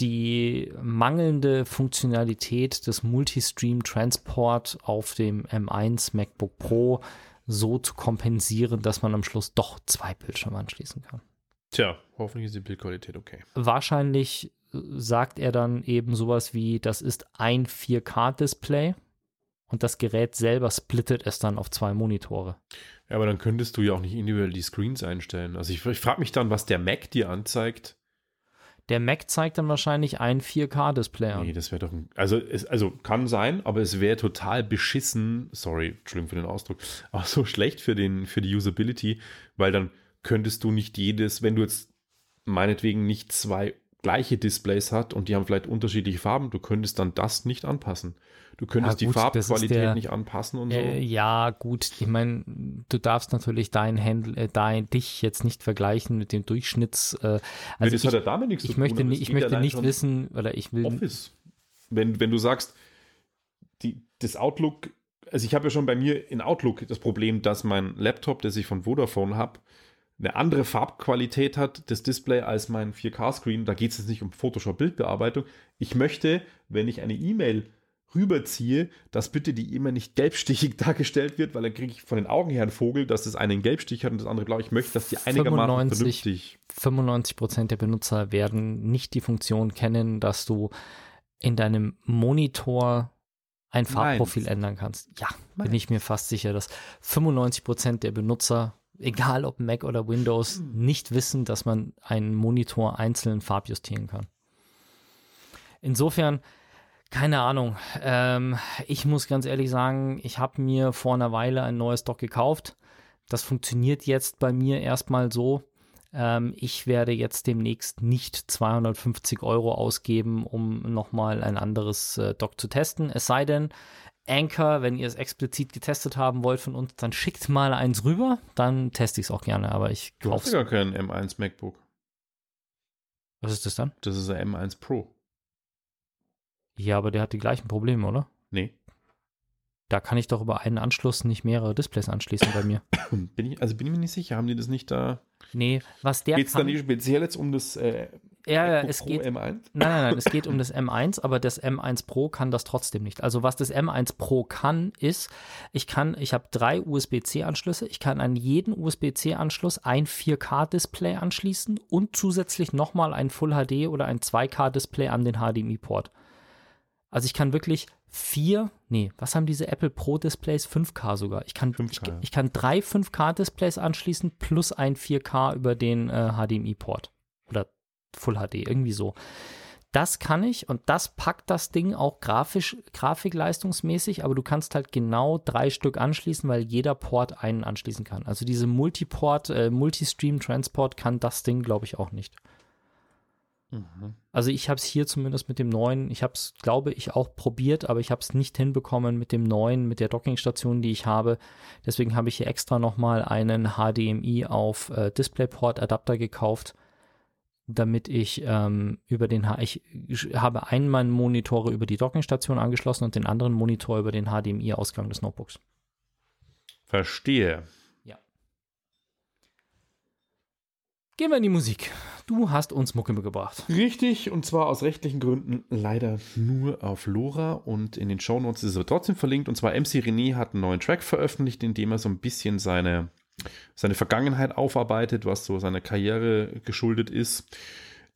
die mangelnde Funktionalität des Multistream Transport auf dem M1 MacBook Pro so zu kompensieren, dass man am Schluss doch zwei Bildschirme anschließen kann. Tja, hoffentlich ist die Bildqualität okay. Wahrscheinlich äh, sagt er dann eben sowas wie, das ist ein 4K-Display und das Gerät selber splittet es dann auf zwei Monitore. Ja, aber dann könntest du ja auch nicht individuell die Screens einstellen. Also ich, ich frage mich dann, was der Mac dir anzeigt. Der Mac zeigt dann wahrscheinlich ein 4K-Display an. Nee, das wäre doch ein, also es, also kann sein, aber es wäre total beschissen, sorry, Entschuldigung für den Ausdruck, aber so schlecht für den für die Usability, weil dann könntest du nicht jedes, wenn du jetzt meinetwegen nicht zwei gleiche Displays hat und die haben vielleicht unterschiedliche Farben, du könntest dann das nicht anpassen. Du könntest Ja, gut, die Farbqualität der- nicht anpassen und so. Äh, ja, gut, ich meine, du darfst natürlich dein Handle, äh, dein, dich jetzt nicht vergleichen mit dem Durchschnitts. Äh, Nee, also das ich, hat ja damit nichts zu ich tun, möchte ich möchte nicht wissen, oder ich will. Office. Wenn, wenn du sagst, die, das Outlook, also ich habe ja schon bei mir in Outlook das Problem, dass mein Laptop, das ich von Vodafone habe, eine andere Farbqualität hat, das Display, als mein 4K-Screen. Da geht es jetzt nicht um Photoshop-Bildbearbeitung. Ich möchte, wenn ich eine E-Mail rüberziehe, dass bitte die E-Mail nicht gelbstichig <laughs> dargestellt wird, weil dann kriege ich von den Augen her einen Vogel, dass das eine einen Gelbstich hat und das andere blau. Ich möchte, dass die einigermaßen 95 vernünftig 95 Prozent der Benutzer werden nicht die Funktion kennen, dass du in deinem Monitor ein Farbprofil Meinst. ändern kannst. Ja, bin Meinst. ich mir fast sicher, dass 95 Prozent der Benutzer egal ob Mac oder Windows, Hm. nicht wissen, dass man einen Monitor einzeln farbjustieren kann. Insofern, keine Ahnung. Ähm, ich muss ganz ehrlich sagen, ich habe mir vor einer Weile ein neues Dock gekauft. Das funktioniert jetzt bei mir erstmal so. Ähm, ich werde jetzt demnächst nicht 250 Euro ausgeben, um nochmal ein anderes äh, Dock zu testen. Es sei denn, Anchor, wenn ihr es explizit getestet haben wollt von uns, dann schickt mal eins rüber, dann teste ich es auch gerne, aber ich Du hast kaufe ja gar keinen M1 MacBook. Was ist das dann? Das ist ein M1 Pro. Ja, aber der hat die gleichen Probleme, oder? Nee. Da kann ich doch über einen Anschluss nicht mehrere Displays anschließen bei mir. <coughs> Bin ich, also bin ich mir nicht sicher, haben die das nicht da? Nee, was der Geht es da nicht speziell jetzt um das äh, ja, ja, es Pro geht, M1? Nein, nein, nein, es geht um das M1, aber das M1 Pro kann das trotzdem nicht. Also was das M1 Pro kann, ist, ich kann, ich habe drei USB-C-Anschlüsse, ich kann an jeden USB-C-Anschluss ein 4K-Display anschließen und zusätzlich nochmal ein Full HD oder ein 2K-Display an den HDMI-Port. Also ich kann wirklich vier, nee, was haben diese Apple Pro-Displays? 5K sogar. Ich kann, 5K, ich, ja. ich kann drei 5K-Displays anschließen plus ein 4K über den äh, HDMI-Port. Full HD, irgendwie so. Das kann ich und das packt das Ding auch grafisch, grafikleistungsmäßig, aber du kannst halt genau drei Stück anschließen, weil jeder Port einen anschließen kann. Also diese Multiport, äh, Multistream-Transport kann das Ding, glaube ich, auch nicht. Mhm. Also ich habe es hier zumindest mit dem neuen, ich habe es, glaube ich, auch probiert, aber ich habe es nicht hinbekommen mit dem neuen, mit der Dockingstation, die ich habe. Deswegen habe ich hier extra nochmal einen HDMI auf äh, DisplayPort-Adapter gekauft, damit ich ähm, über den, H ich habe einen meiner Monitore über die Dockingstation angeschlossen und den anderen Monitor über den HDMI-Ausgang des Notebooks. Verstehe. Gehen wir in die Musik. Du hast uns Mucke mitgebracht. Richtig, und zwar aus rechtlichen Gründen leider nur auf Lora und in den Shownotes ist es aber trotzdem verlinkt. Und zwar MC René hat einen neuen Track veröffentlicht, in dem er so ein bisschen seine, seine Vergangenheit aufarbeitet, was so seiner Karriere geschuldet ist.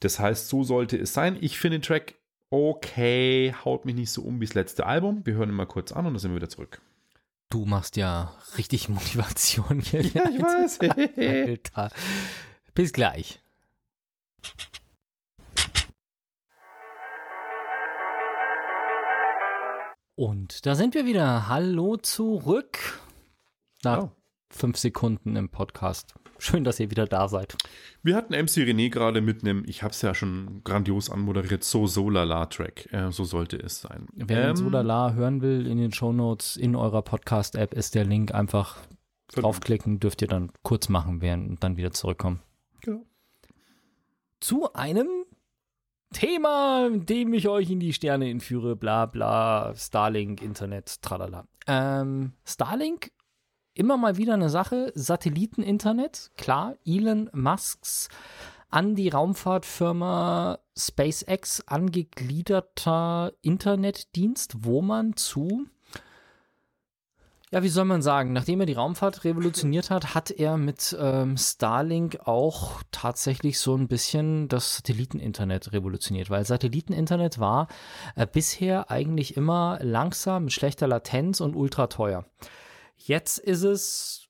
Das heißt, so sollte es sein. Ich finde den Track okay, haut mich nicht so um wie das letzte Album. Wir hören ihn mal kurz an und dann sind wir wieder zurück. Du machst ja richtig <laughs> Motivation hier. Ja, ich weiß. <laughs> Alter. Bis gleich. Und da sind wir wieder. Hallo zurück. Nach Oh. Fünf Sekunden im Podcast. Schön, dass ihr wieder da seid. Wir hatten MC René gerade mit einem, ich habe es ja schon grandios anmoderiert, So Solala-Track. Äh, so sollte es sein. Wer Ähm, Sodala hören will, in den Shownotes in eurer Podcast-App ist der Link. Einfach draufklicken, dürft ihr dann kurz machen werden und dann wieder zurückkommen. Genau. Zu einem Thema, dem ich euch in die Sterne entführe, bla bla, Starlink, Internet, tralala. Ähm, Starlink, immer mal wieder eine Sache, Satelliteninternet, klar, Elon Musks an die Raumfahrtfirma SpaceX angegliederter Internetdienst, wo man zu ja, wie soll man sagen, nachdem er die Raumfahrt revolutioniert hat, hat er mit ähm, Starlink auch tatsächlich so ein bisschen das Satelliteninternet revolutioniert, weil Satelliteninternet war äh, bisher eigentlich immer langsam, mit schlechter Latenz und ultra teuer. Jetzt ist es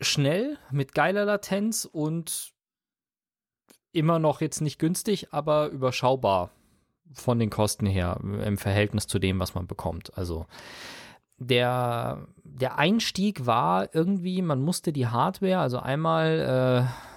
schnell, mit geiler Latenz und immer noch jetzt nicht günstig, aber überschaubar von den Kosten her im Verhältnis zu dem, was man bekommt. Also der, der Einstieg war irgendwie, man musste die Hardware, also einmal äh,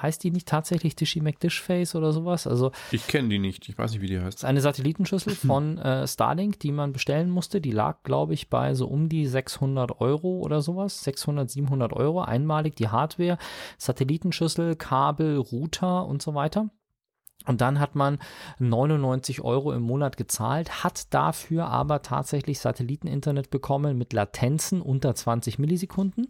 heißt die nicht tatsächlich Dishy McDishface oder sowas? Also Ich kenne die nicht. Ich weiß nicht, wie die heißt. ist eine Satellitenschüssel <clears throat> von äh, Starlink, die man bestellen musste. Die lag, glaube ich, bei so um die 600 Euro oder sowas. 600, 700 Euro einmalig die Hardware, Satellitenschüssel, Kabel, Router und so weiter. Und dann hat man 99 Euro im Monat gezahlt, hat dafür aber tatsächlich Satelliteninternet bekommen mit Latenzen unter 20 Millisekunden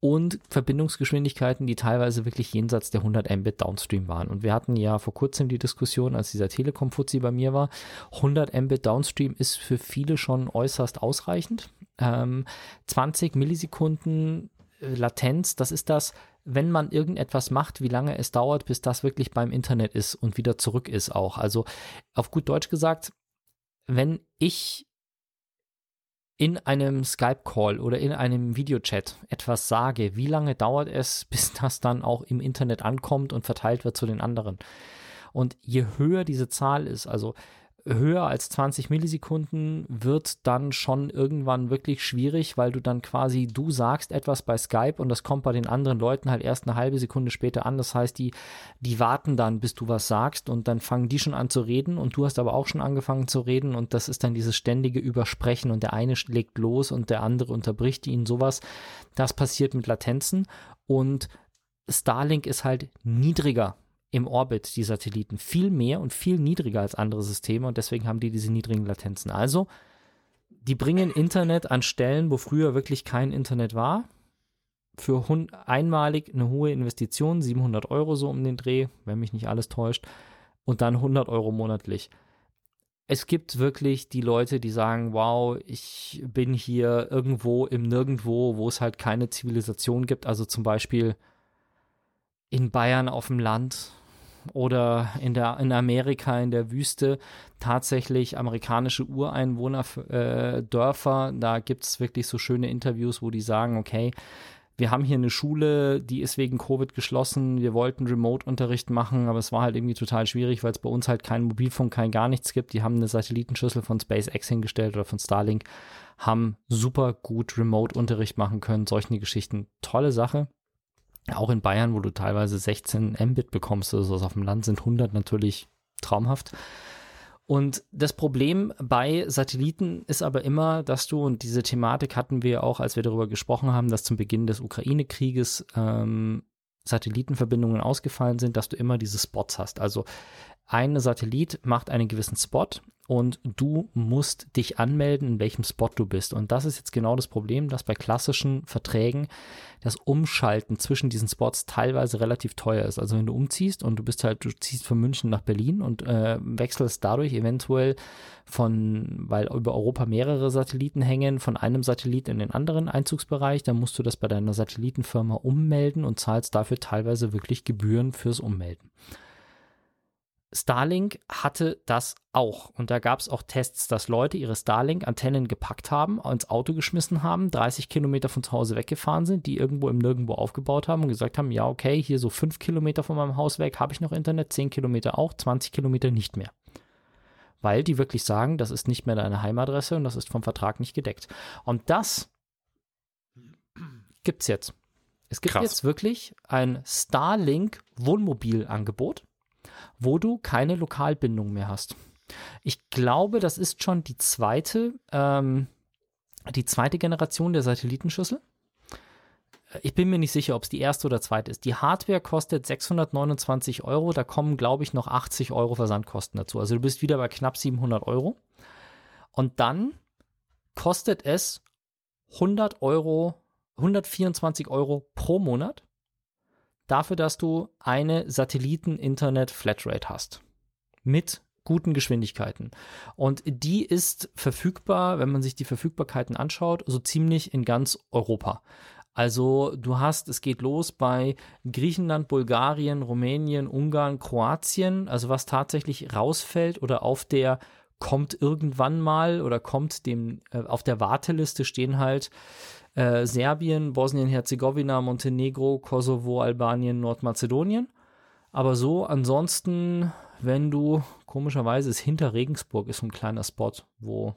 und Verbindungsgeschwindigkeiten, die teilweise wirklich jenseits der 100 Mbit Downstream waren. Und wir hatten ja vor kurzem die Diskussion, als dieser Telekom-Fuzzi bei mir war, 100 Mbit Downstream ist für viele schon äußerst ausreichend. Ähm, 20 Millisekunden äh, Latenz, das ist das, wenn man irgendetwas macht, wie lange es dauert, bis das wirklich beim Internet ist und wieder zurück ist auch. Also auf gut Deutsch gesagt, wenn ich in einem Skype-Call oder in einem Videochat etwas sage, wie lange dauert es, <laughs> bis das dann auch im Internet ankommt und verteilt wird zu den anderen? Und je höher diese Zahl ist, also höher als 20 Millisekunden wird dann schon irgendwann wirklich schwierig, weil du dann quasi, du sagst etwas bei Skype und das kommt bei den anderen Leuten halt erst eine halbe Sekunde später an. Das heißt, die, die warten dann, bis du was sagst und dann fangen die schon an zu reden und du hast aber auch schon angefangen zu reden und das ist dann dieses ständige Übersprechen und der eine legt los und der andere unterbricht ihn, sowas. Das passiert mit Latenzen und Starlink ist halt niedriger im Orbit, die Satelliten, viel mehr und viel niedriger als andere Systeme und deswegen haben die diese niedrigen Latenzen. Also, die bringen Internet an Stellen, wo früher wirklich kein Internet war. Für einmalig eine hohe Investition, 700 Euro so um den Dreh, wenn mich nicht alles täuscht, und dann 100 Euro monatlich. Es gibt wirklich die Leute, die sagen, wow, ich bin hier irgendwo im Nirgendwo, wo es halt keine Zivilisation gibt. Also zum Beispiel in Bayern auf dem Land oder in, der, in Amerika in der Wüste tatsächlich amerikanische Ureinwohner-Dörfer. Äh, da gibt es wirklich so schöne Interviews, wo die sagen, okay, wir haben hier eine Schule, die ist wegen Covid geschlossen. Wir wollten Remote-Unterricht machen, aber es war halt irgendwie total schwierig, weil es bei uns halt keinen Mobilfunk, kein gar nichts gibt. Die haben eine Satellitenschüssel von SpaceX hingestellt oder von Starlink, haben super gut Remote-Unterricht machen können. Solche Geschichten. Tolle Sache. Auch in Bayern, wo du teilweise 16 Mbit bekommst, also auf dem Land sind 100 natürlich traumhaft. Und das Problem bei Satelliten ist aber immer, dass du, und diese Thematik hatten wir auch, als wir darüber gesprochen haben, dass zum Beginn des Ukraine-Krieges ähm, Satellitenverbindungen ausgefallen sind, dass du immer diese Spots hast. Also ein Satellit macht einen gewissen Spot und du musst dich anmelden, in welchem Spot du bist. Und das ist jetzt genau das Problem, dass bei klassischen Verträgen das Umschalten zwischen diesen Spots teilweise relativ teuer ist. Also wenn du umziehst und du bist halt, du ziehst von München nach Berlin und äh, wechselst dadurch eventuell von, weil über Europa mehrere Satelliten hängen, von einem Satellit in den anderen Einzugsbereich, dann musst du das bei deiner Satellitenfirma ummelden und zahlst dafür teilweise wirklich Gebühren fürs Ummelden. Starlink hatte das auch. Und da gab es auch Tests, dass Leute ihre Starlink-Antennen gepackt haben, ins Auto geschmissen haben, 30 Kilometer von zu Hause weggefahren sind, die irgendwo im Nirgendwo aufgebaut haben und gesagt haben, ja, okay, hier so 5 Kilometer von meinem Haus weg habe ich noch Internet, 10 Kilometer auch, 20 Kilometer nicht mehr. Weil die wirklich sagen, das ist nicht mehr deine Heimadresse und das ist vom Vertrag nicht gedeckt. Und das gibt es jetzt. Es gibt Krass. jetzt wirklich ein Starlink-Wohnmobilangebot wo du keine Lokalbindung mehr hast. Ich glaube, das ist schon die zweite, ähm, die zweite Generation der Satellitenschüssel. Ich bin mir nicht sicher, ob es die erste oder zweite ist. Die Hardware kostet 629 Euro. Da kommen, glaube ich, noch 80 Euro Versandkosten dazu. Also du bist wieder bei knapp 700 Euro. Und dann kostet es 100 Euro, 124 Euro pro Monat dafür, dass du eine Satelliten-Internet-Flatrate hast. Mit guten Geschwindigkeiten. Und die ist verfügbar, wenn man sich die Verfügbarkeiten anschaut, so ziemlich in ganz Europa. Also du hast, es geht los bei Griechenland, Bulgarien, Rumänien, Ungarn, Kroatien, also was tatsächlich rausfällt oder auf der kommt irgendwann mal oder kommt dem äh, auf der Warteliste stehen halt äh, Serbien, Bosnien-Herzegowina, Montenegro, Kosovo, Albanien, Nordmazedonien. Aber so, ansonsten, wenn du, komischerweise ist hinter Regensburg ist so ein kleiner Spot, wo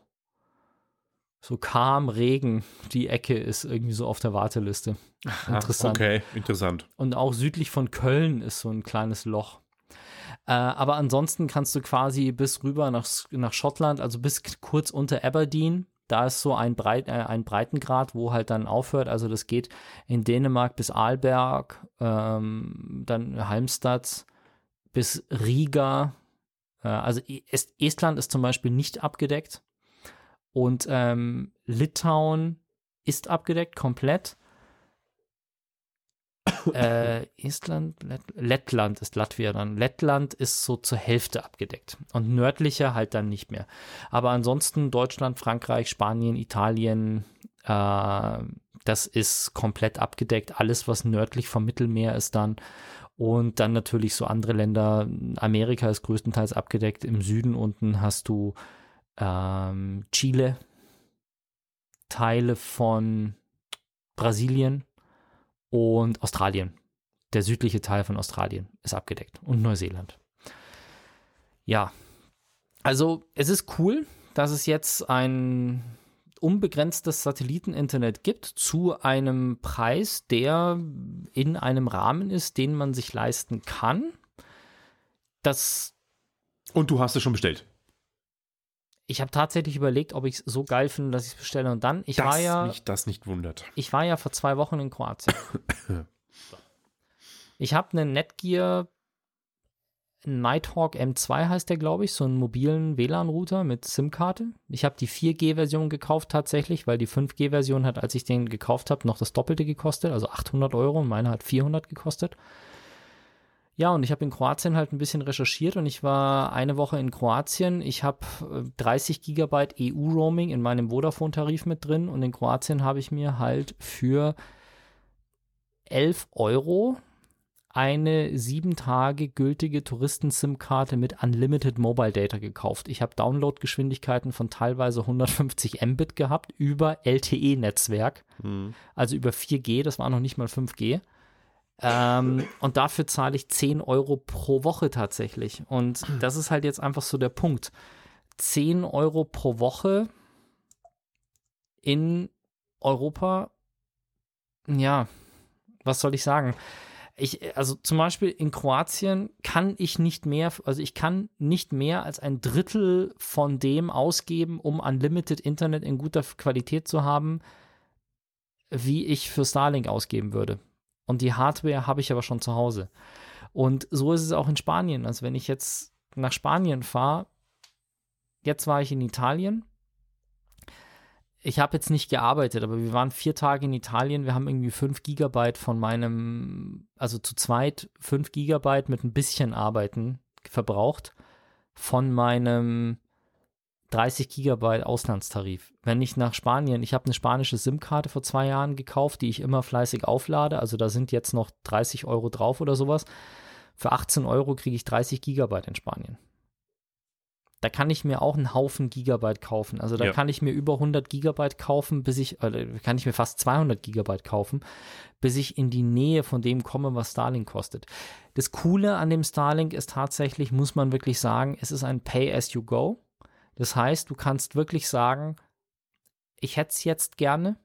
so Kam, Regen, die Ecke ist irgendwie so auf der Warteliste. Interessant. Okay, interessant. Und auch südlich von Köln ist so ein kleines Loch. Äh, aber ansonsten kannst du quasi bis rüber nach, nach Schottland, also bis kurz unter Aberdeen, da ist so ein, Breit, äh, ein Breitengrad, wo halt dann aufhört. Also das geht in Dänemark bis Arlberg, ähm, dann Halmstad bis Riga. Äh, also Est Estland ist zum Beispiel nicht abgedeckt. Und ähm, Litauen ist abgedeckt komplett äh, Estland, Lett Lettland ist Latvia dann. Lettland ist so zur Hälfte abgedeckt und nördlicher halt dann nicht mehr. Aber ansonsten Deutschland, Frankreich, Spanien, Italien, äh, das ist komplett abgedeckt. Alles, was nördlich vom Mittelmeer ist dann. Und dann natürlich so andere Länder. Amerika ist größtenteils abgedeckt. Im Süden unten hast du ähm, Chile, Teile von Brasilien und Australien. Der südliche Teil von Australien ist abgedeckt und Neuseeland. Ja, also es ist cool, dass es jetzt ein unbegrenztes Satelliteninternet gibt zu einem Preis, der in einem Rahmen ist, den man sich leisten kann. Das Und du hast es schon bestellt. Ich habe tatsächlich überlegt, ob ich es so geil finde, dass ich es bestelle. Und dann, ich das war ja, mich das nicht wundert. ich war ja vor zwei Wochen in Kroatien. <coughs> ich habe einen Netgear Nighthawk M2 heißt der, glaube ich, so einen mobilen WLAN-Router mit SIM-Karte. Ich habe die 4G-Version gekauft tatsächlich, weil die 5G-Version hat, als ich den gekauft habe, noch das Doppelte gekostet, also 800 Euro und meine hat 400 gekostet. Ja, und ich habe in Kroatien halt ein bisschen recherchiert und ich war eine Woche in Kroatien. Ich habe äh, 30 Gigabyte EU-Roaming in meinem Vodafone-Tarif mit drin und in Kroatien habe ich mir halt für 11 Euro eine sieben Tage gültige Touristen-SIM-Karte mit Unlimited Mobile Data gekauft. Ich habe Downloadgeschwindigkeiten von teilweise 150 Mbit gehabt über LTE-Netzwerk, also über 4G, das war noch nicht mal 5G. Ähm, und dafür zahle ich 10 Euro pro Woche tatsächlich. Und das ist halt jetzt einfach so der Punkt. 10 Euro pro Woche in Europa, ja, was soll ich sagen? Ich, also zum Beispiel in Kroatien kann ich nicht mehr, also ich kann nicht mehr als ein Drittel von dem ausgeben, um Unlimited Internet in guter Qualität zu haben, wie ich für Starlink ausgeben würde. Und die Hardware habe ich aber schon zu Hause. Und so ist es auch in Spanien. Also wenn ich jetzt nach Spanien fahre, jetzt war ich in Italien. Ich habe jetzt nicht gearbeitet, aber wir waren vier Tage in Italien. Wir haben irgendwie fünf Gigabyte von meinem, also zu zweit fünf Gigabyte mit ein bisschen Arbeiten verbraucht von meinem 30 Gigabyte Auslandstarif. Wenn ich nach Spanien, ich habe eine spanische SIM-Karte vor zwei Jahren gekauft, die ich immer fleißig auflade. Also da sind jetzt noch 30 Euro drauf oder sowas. Für 18 Euro kriege ich 30 Gigabyte in Spanien. Da kann ich mir auch einen Haufen Gigabyte kaufen. Also da Ja. kann ich mir über 100 Gigabyte kaufen, bis ich, äh, kann ich mir fast 200 Gigabyte kaufen, bis ich in die Nähe von dem komme, was Starlink kostet. Das Coole an dem Starlink ist tatsächlich, muss man wirklich sagen, es ist ein Pay-as-you-go. Das heißt, du kannst wirklich sagen, ich hätte es jetzt gerne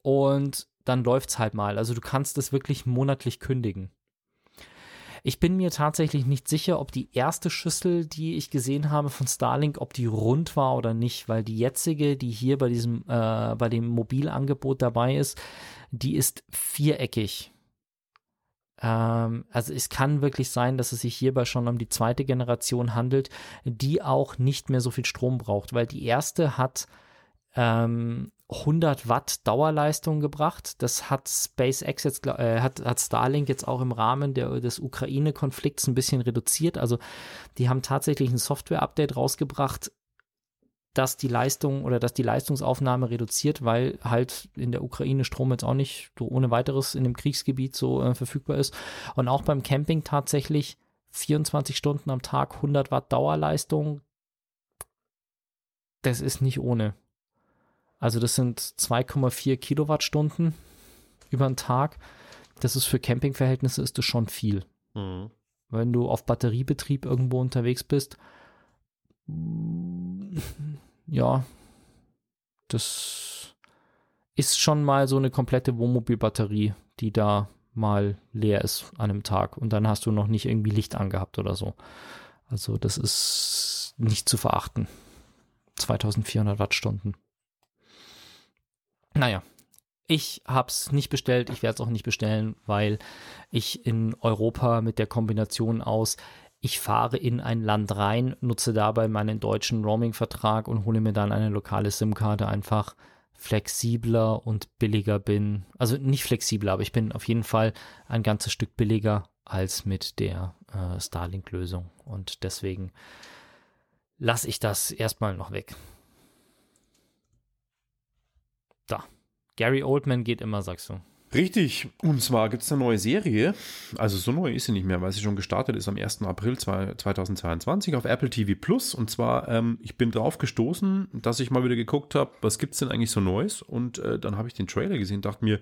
und dann läuft es halt mal. Also du kannst es wirklich monatlich kündigen. Ich bin mir tatsächlich nicht sicher, ob die erste Schüssel, die ich gesehen habe von Starlink, ob die rund war oder nicht, weil die jetzige, die hier bei diesem, äh, bei dem Mobilangebot dabei ist, die ist viereckig. Ähm, also es kann wirklich sein, dass es sich hierbei schon um die zweite Generation handelt, die auch nicht mehr so viel Strom braucht, weil die erste hat ähm, 100 Watt Dauerleistung gebracht. Das hat SpaceX jetzt, äh, hat, hat Starlink jetzt auch im Rahmen der, des Ukraine-Konflikts ein bisschen reduziert. Also die haben tatsächlich ein Software-Update rausgebracht, dass die Leistung oder dass die Leistungsaufnahme reduziert, weil halt in der Ukraine Strom jetzt auch nicht so ohne weiteres in dem Kriegsgebiet so äh, verfügbar ist. Und auch beim Camping tatsächlich 24 Stunden am Tag 100 Watt Dauerleistung. Das ist nicht ohne. Also das sind 2,4 Kilowattstunden über den Tag. Das ist für Campingverhältnisse ist das schon viel. Mhm. Wenn du auf Batteriebetrieb irgendwo unterwegs bist, ja, das ist schon mal so eine komplette Wohnmobilbatterie, die da mal leer ist an einem Tag und dann hast du noch nicht irgendwie Licht angehabt oder so. Also das ist nicht zu verachten. 2400 Wattstunden. Naja, ich habe es nicht bestellt, ich werde es auch nicht bestellen, weil ich in Europa mit der Kombination aus, ich fahre in ein Land rein, nutze dabei meinen deutschen Roaming-Vertrag und hole mir dann eine lokale SIM-Karte einfach flexibler und billiger bin. Also nicht flexibler, aber ich bin auf jeden Fall ein ganzes Stück billiger als mit der äh, Starlink-Lösung. Und deswegen lasse ich das erstmal noch weg. Da. Gary Oldman geht immer, sagst du. Richtig, und zwar gibt es eine neue Serie, also so neu ist sie nicht mehr, weil sie schon gestartet ist am 1. April 2022 auf Apple TV Plus. Und zwar, ähm, ich bin drauf gestoßen, dass ich mal wieder geguckt habe, was gibt es denn eigentlich so Neues? Und äh, dann habe ich den Trailer gesehen, dachte mir,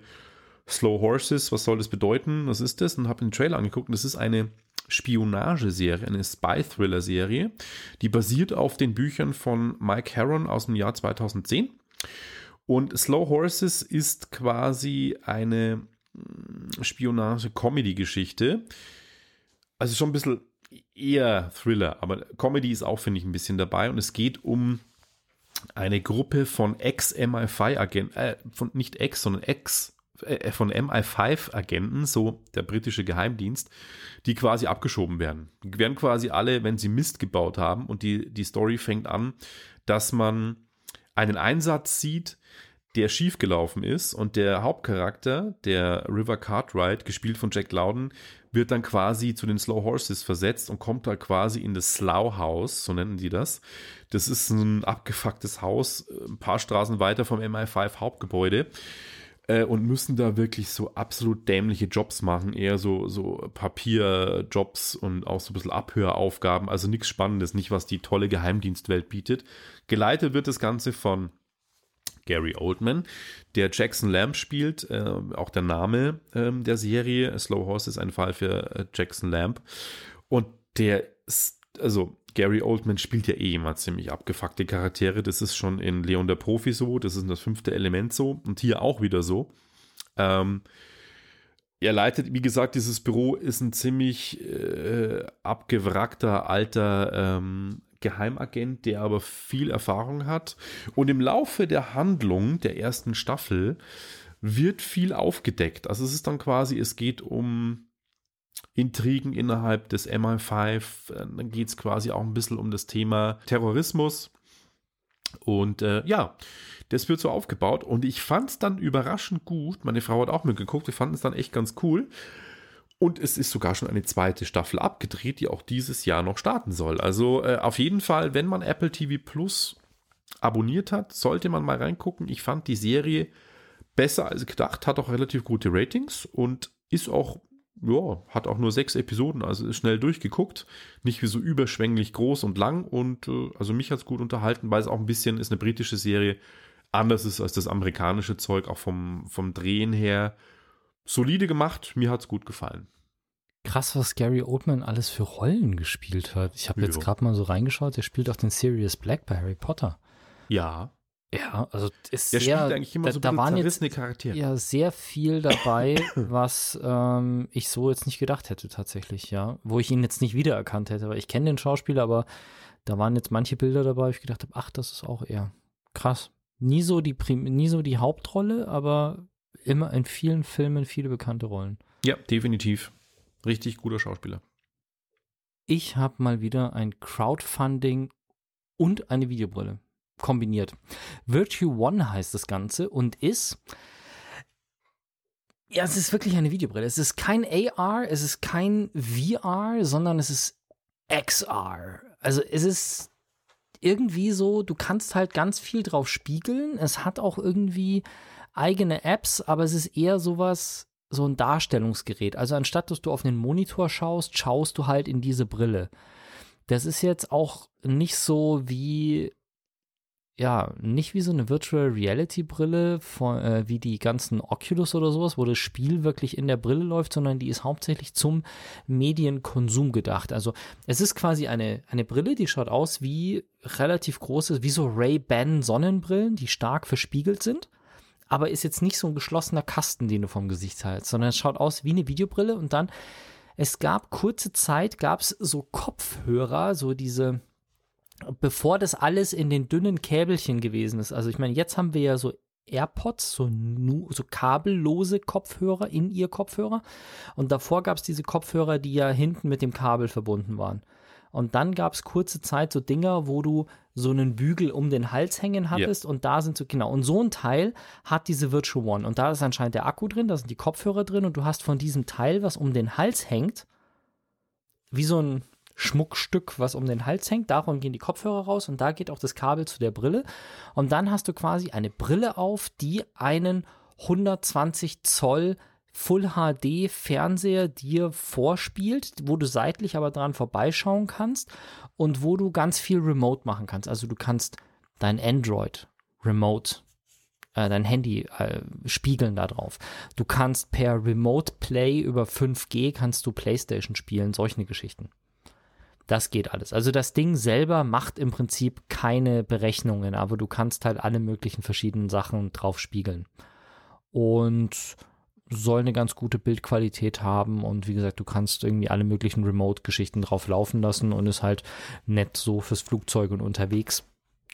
Slow Horses, was soll das bedeuten? Was ist das? Und habe den Trailer angeguckt und das ist eine Spionageserie, eine Spy-Thriller-Serie, die basiert auf den Büchern von Mike Harron aus dem Jahr 2010. Und Slow Horses ist quasi eine mm, Spionage-Comedy-Geschichte. Also schon ein bisschen eher Thriller, aber Comedy ist auch, finde ich, ein bisschen dabei. Und es geht um eine Gruppe von Ex-MI5-Agenten, äh, von nicht Ex, sondern Ex äh, von MI5-Agenten, so der britische Geheimdienst, die quasi abgeschoben werden. Die werden quasi alle, wenn sie Mist gebaut haben und die, die Story fängt an, dass man einen Einsatz sieht, der schiefgelaufen ist und der Hauptcharakter, der River Cartwright, gespielt von Jack Loudon, wird dann quasi zu den Slow Horses versetzt und kommt da quasi in das Slough House, so nennen die das. Das ist ein abgefucktes Haus, ein paar Straßen weiter vom MI5 Hauptgebäude äh, und müssen da wirklich so absolut dämliche Jobs machen, eher so, so Papierjobs und auch so ein bisschen Abhöraufgaben, also nichts Spannendes, nicht was die tolle Geheimdienstwelt bietet. Geleitet wird das Ganze von Gary Oldman, der Jackson Lamb spielt, äh, auch der Name äh, der Serie. Slow Horse ist ein Fall für äh, Jackson Lamb. Und der ist, also Gary Oldman spielt ja eh immer ziemlich abgefuckte Charaktere. Das ist schon in Leon der Profi so, das ist das fünfte Element so und hier auch wieder so. Ähm, er leitet, wie gesagt, dieses Büro ist ein ziemlich äh, abgewrackter alter ähm, Geheimagent, der aber viel Erfahrung hat. Und im Laufe der Handlung der ersten Staffel wird viel aufgedeckt. Also es ist dann quasi, es geht um Intrigen innerhalb des MI5. Dann geht es quasi auch ein bisschen um das Thema Terrorismus. Und äh, ja, das wird so aufgebaut. Und ich fand es dann überraschend gut. Meine Frau hat auch mitgeguckt. Wir fanden es dann echt ganz cool. Und es ist sogar schon eine zweite Staffel abgedreht, die auch dieses Jahr noch starten soll. Also äh, auf jeden Fall, wenn man Apple TV Plus abonniert hat, sollte man mal reingucken. Ich fand die Serie besser als gedacht, hat auch relativ gute Ratings und ist auch, ja, hat auch nur sechs Episoden, also ist schnell durchgeguckt. Nicht wie so überschwänglich groß und lang und äh, also mich hat es gut unterhalten, weil es auch ein bisschen ist eine britische Serie, anders ist als das amerikanische Zeug, auch vom, vom Drehen her. Solide gemacht, mir hat es gut gefallen. Krass, was Gary Oldman alles für Rollen gespielt hat. Ich habe jetzt gerade mal so reingeschaut, der spielt auch den Sirius Black bei Harry Potter. Ja. Ja, also ist der sehr, spielt eigentlich immer da, so da waren jetzt Charaktere. ja sehr viel dabei, <coughs> was ähm, ich so jetzt nicht gedacht hätte tatsächlich, ja. Wo ich ihn jetzt nicht wiedererkannt hätte, weil ich kenne den Schauspieler, aber da waren jetzt manche Bilder dabei, wo ich gedacht habe, ach, das ist auch eher krass. Nie so die Prim nie so die Hauptrolle, aber immer in vielen Filmen viele bekannte Rollen. Ja, definitiv. Richtig guter Schauspieler. Ich habe mal wieder ein Crowdfunding und eine Videobrille kombiniert. Virtue One heißt das Ganze und ist ja, es ist wirklich eine Videobrille. Es ist kein AR, es ist kein VR, sondern es ist XR. Also es ist irgendwie so, du kannst halt ganz viel drauf spiegeln. Es hat auch irgendwie eigene Apps, aber es ist eher sowas, so ein Darstellungsgerät. Also anstatt dass du auf den Monitor schaust, schaust du halt in diese Brille. Das ist jetzt auch nicht so wie ja, nicht wie so eine Virtual Reality Brille von, äh, wie die ganzen Oculus oder sowas, wo das Spiel wirklich in der Brille läuft, sondern die ist hauptsächlich zum Medienkonsum gedacht. Also es ist quasi eine, eine Brille, die schaut aus wie relativ große, wie so Ray-Ban Sonnenbrillen, die stark verspiegelt sind aber ist jetzt nicht so ein geschlossener Kasten, den du vom Gesicht hältst, sondern es schaut aus wie eine Videobrille und dann, es gab kurze Zeit, gab es so Kopfhörer, so diese, bevor das alles in den dünnen Käbelchen gewesen ist. Also ich meine, jetzt haben wir ja so AirPods, so, so kabellose Kopfhörer in ihr Kopfhörer. Und davor gab es diese Kopfhörer, die ja hinten mit dem Kabel verbunden waren. Und dann gab es kurze Zeit so Dinger, wo du so einen Bügel um den Hals hängen hattest. Yeah. Und da sind so, genau. Und so ein Teil hat diese Virtual One. Und da ist anscheinend der Akku drin, da sind die Kopfhörer drin. Und du hast von diesem Teil, was um den Hals hängt, wie so ein Schmuckstück, was um den Hals hängt. Darum gehen die Kopfhörer raus und da geht auch das Kabel zu der Brille. Und dann hast du quasi eine Brille auf, die einen 120 Zoll Full HD Fernseher dir vorspielt, wo du seitlich aber dran vorbeischauen kannst und wo du ganz viel Remote machen kannst. Also du kannst dein Android Remote, äh, dein Handy äh, spiegeln da drauf. Du kannst per Remote Play über 5G kannst du PlayStation spielen, solche Geschichten. Das geht alles. Also das Ding selber macht im Prinzip keine Berechnungen, aber du kannst halt alle möglichen verschiedenen Sachen drauf spiegeln. Und soll eine ganz gute Bildqualität haben und wie gesagt, du kannst irgendwie alle möglichen Remote-Geschichten drauf laufen lassen und ist halt nett so fürs Flugzeug und unterwegs.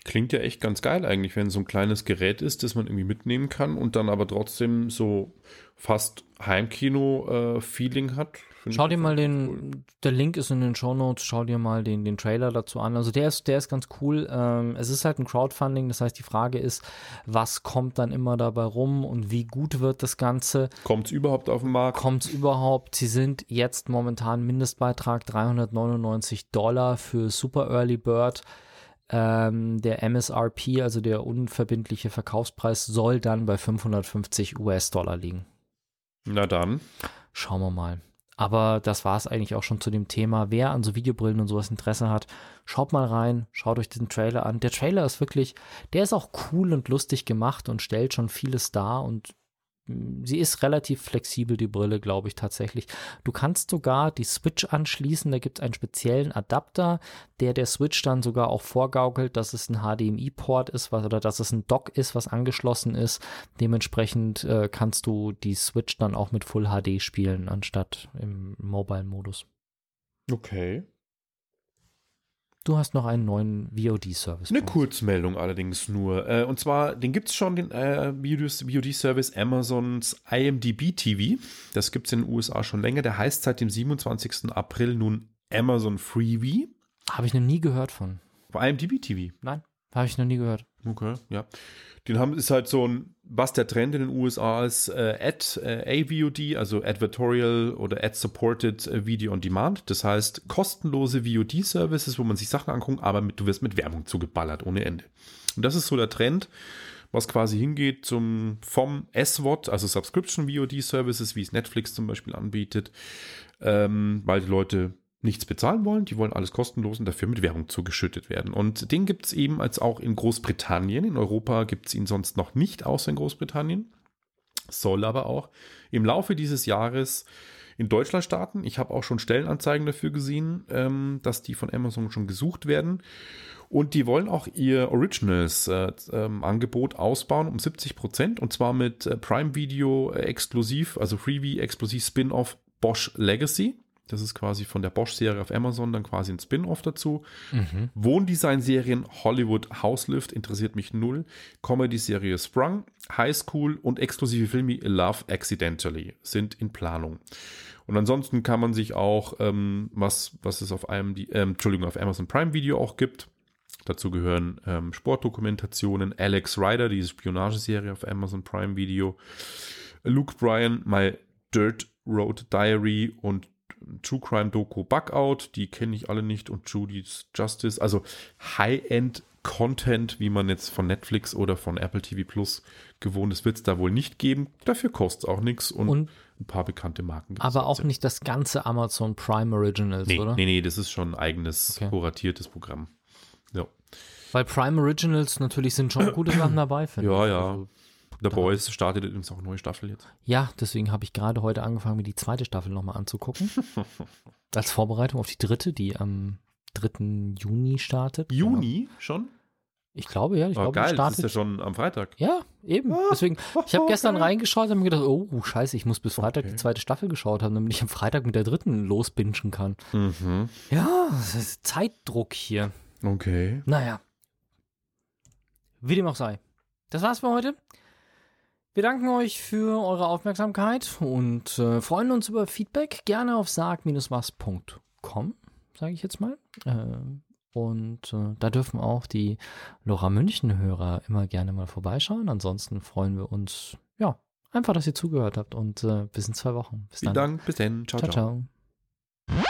Klingt ja echt ganz geil eigentlich, wenn so ein kleines Gerät ist, das man irgendwie mitnehmen kann und dann aber trotzdem so fast Heimkino-Feeling äh, hat. Schau dir mal den, cool. der Link ist in den Show Notes, schau dir mal den, den Trailer dazu an. Also der ist, der ist ganz cool. Ähm, es ist halt ein Crowdfunding, das heißt, die Frage ist, was kommt dann immer dabei rum und wie gut wird das Ganze? Kommt es überhaupt auf den Markt? Kommt es überhaupt? Sie sind jetzt momentan Mindestbeitrag 399 Dollar für Super Early Bird. Ähm, der MSRP, also der unverbindliche Verkaufspreis, soll dann bei 550 US-Dollar liegen. Na dann. Schauen wir mal. Aber das war es eigentlich auch schon zu dem Thema. Wer an so Videobrillen und sowas Interesse hat, schaut mal rein, schaut euch den Trailer an. Der Trailer ist wirklich, der ist auch cool und lustig gemacht und stellt schon vieles dar und sie ist relativ flexibel, die Brille, glaube ich tatsächlich. Du kannst sogar die Switch anschließen, da gibt es einen speziellen Adapter, der der Switch dann sogar auch vorgaukelt, dass es ein HDMI-Port ist was, oder dass es ein Dock ist, was angeschlossen ist. Dementsprechend äh, kannst du die Switch dann auch mit Full HD spielen, anstatt im Mobile-Modus. Okay. Du hast noch einen neuen VOD-Service. Eine Kurzmeldung allerdings nur. Äh, und zwar, den gibt es schon, den äh, VOD-Service Amazons IMDb TV. Das gibt es in den USA schon länger. Der heißt seit dem 27. April nun Amazon Freebie. Habe ich noch nie gehört von. IMDb TV? Nein, habe ich noch nie gehört. Okay, ja. Den haben ist halt so ein, was der Trend in den USA ist, äh, Ad, äh, AVOD, also Advertorial oder Ad-Supported äh, Video on Demand. Das heißt, kostenlose VOD-Services, wo man sich Sachen anguckt, aber mit, du wirst mit Werbung zugeballert ohne Ende. Und das ist so der Trend, was quasi hingeht zum vom SWOT, also Subscription VOD Services, wie es Netflix zum Beispiel anbietet, ähm, weil die Leute nichts bezahlen wollen, die wollen alles kostenlos und dafür mit Werbung zugeschüttet werden. Und den gibt es eben als auch in Großbritannien. In Europa gibt es ihn sonst noch nicht, außer in Großbritannien. Soll aber auch im Laufe dieses Jahres in Deutschland starten. Ich habe auch schon Stellenanzeigen dafür gesehen, ähm, dass die von Amazon schon gesucht werden. Und die wollen auch ihr Originals-Angebot äh, ähm, ausbauen um 70 Prozent. Und zwar mit äh, Prime Video äh, exklusiv, also Freebie exklusiv Spin-off Bosch Legacy. Das ist quasi von der Bosch-Serie auf Amazon dann quasi ein Spin-off dazu. Mhm. Wohndesign-Serien Hollywood Houselift interessiert mich null. Comedy-Serie Sprung, High School und exklusive Filme Love Accidentally sind in Planung. Und ansonsten kann man sich auch, ähm, was, was es auf einem, die, ähm, Entschuldigung, auf Amazon Prime Video auch gibt. Dazu gehören ähm, Sportdokumentationen, Alex Rider, diese Spionageserie auf Amazon Prime Video, Luke Bryan, My Dirt Road Diary und True Crime Doku Bugout, die kenne ich alle nicht, und Judy's Justice. Also High-End Content, wie man jetzt von Netflix oder von Apple TV Plus gewohnt ist, wird es da wohl nicht geben. Dafür kostet es auch nichts und, und, ein paar bekannte Marken. Aber auch nicht das ganze Amazon Prime Originals, nee, oder? Nee, nee, das ist schon ein eigenes, okay. kuratiertes Programm. Ja. Weil Prime Originals natürlich sind schon gute Sachen dabei, finde ja, ich. Ja, ja. Also, The Boys startet übrigens auch eine neue Staffel jetzt. Ja, deswegen habe ich gerade heute angefangen, mir die zweite Staffel nochmal anzugucken. <laughs> Als Vorbereitung auf die dritte, die am 3. Juni startet. Juni genau. schon? Ich glaube, ja. Ich oh, glaube, geil, startet. das ist ja schon am Freitag. Ja, eben. Ah, Deswegen, ich habe <laughs> gestern reingeschaut und mir gedacht, oh, scheiße, ich muss bis Freitag okay. die zweite Staffel geschaut haben, damit ich am Freitag mit der dritten losbingen kann. Mhm. Ja, das ist Zeitdruck hier. Okay. Naja. Wie dem auch sei. Das war's für heute. Wir danken euch für eure Aufmerksamkeit und äh, freuen uns über Feedback. Gerne auf sag-was.com, sage ich jetzt mal. Äh, und äh, da dürfen auch die Lora München-Hörer immer gerne mal vorbeischauen. Ansonsten freuen wir uns, ja, einfach, dass ihr zugehört habt und äh, bis in zwei Wochen. Bis Vielen dann. Dank, bis dann. ciao. ciao. ciao. ciao.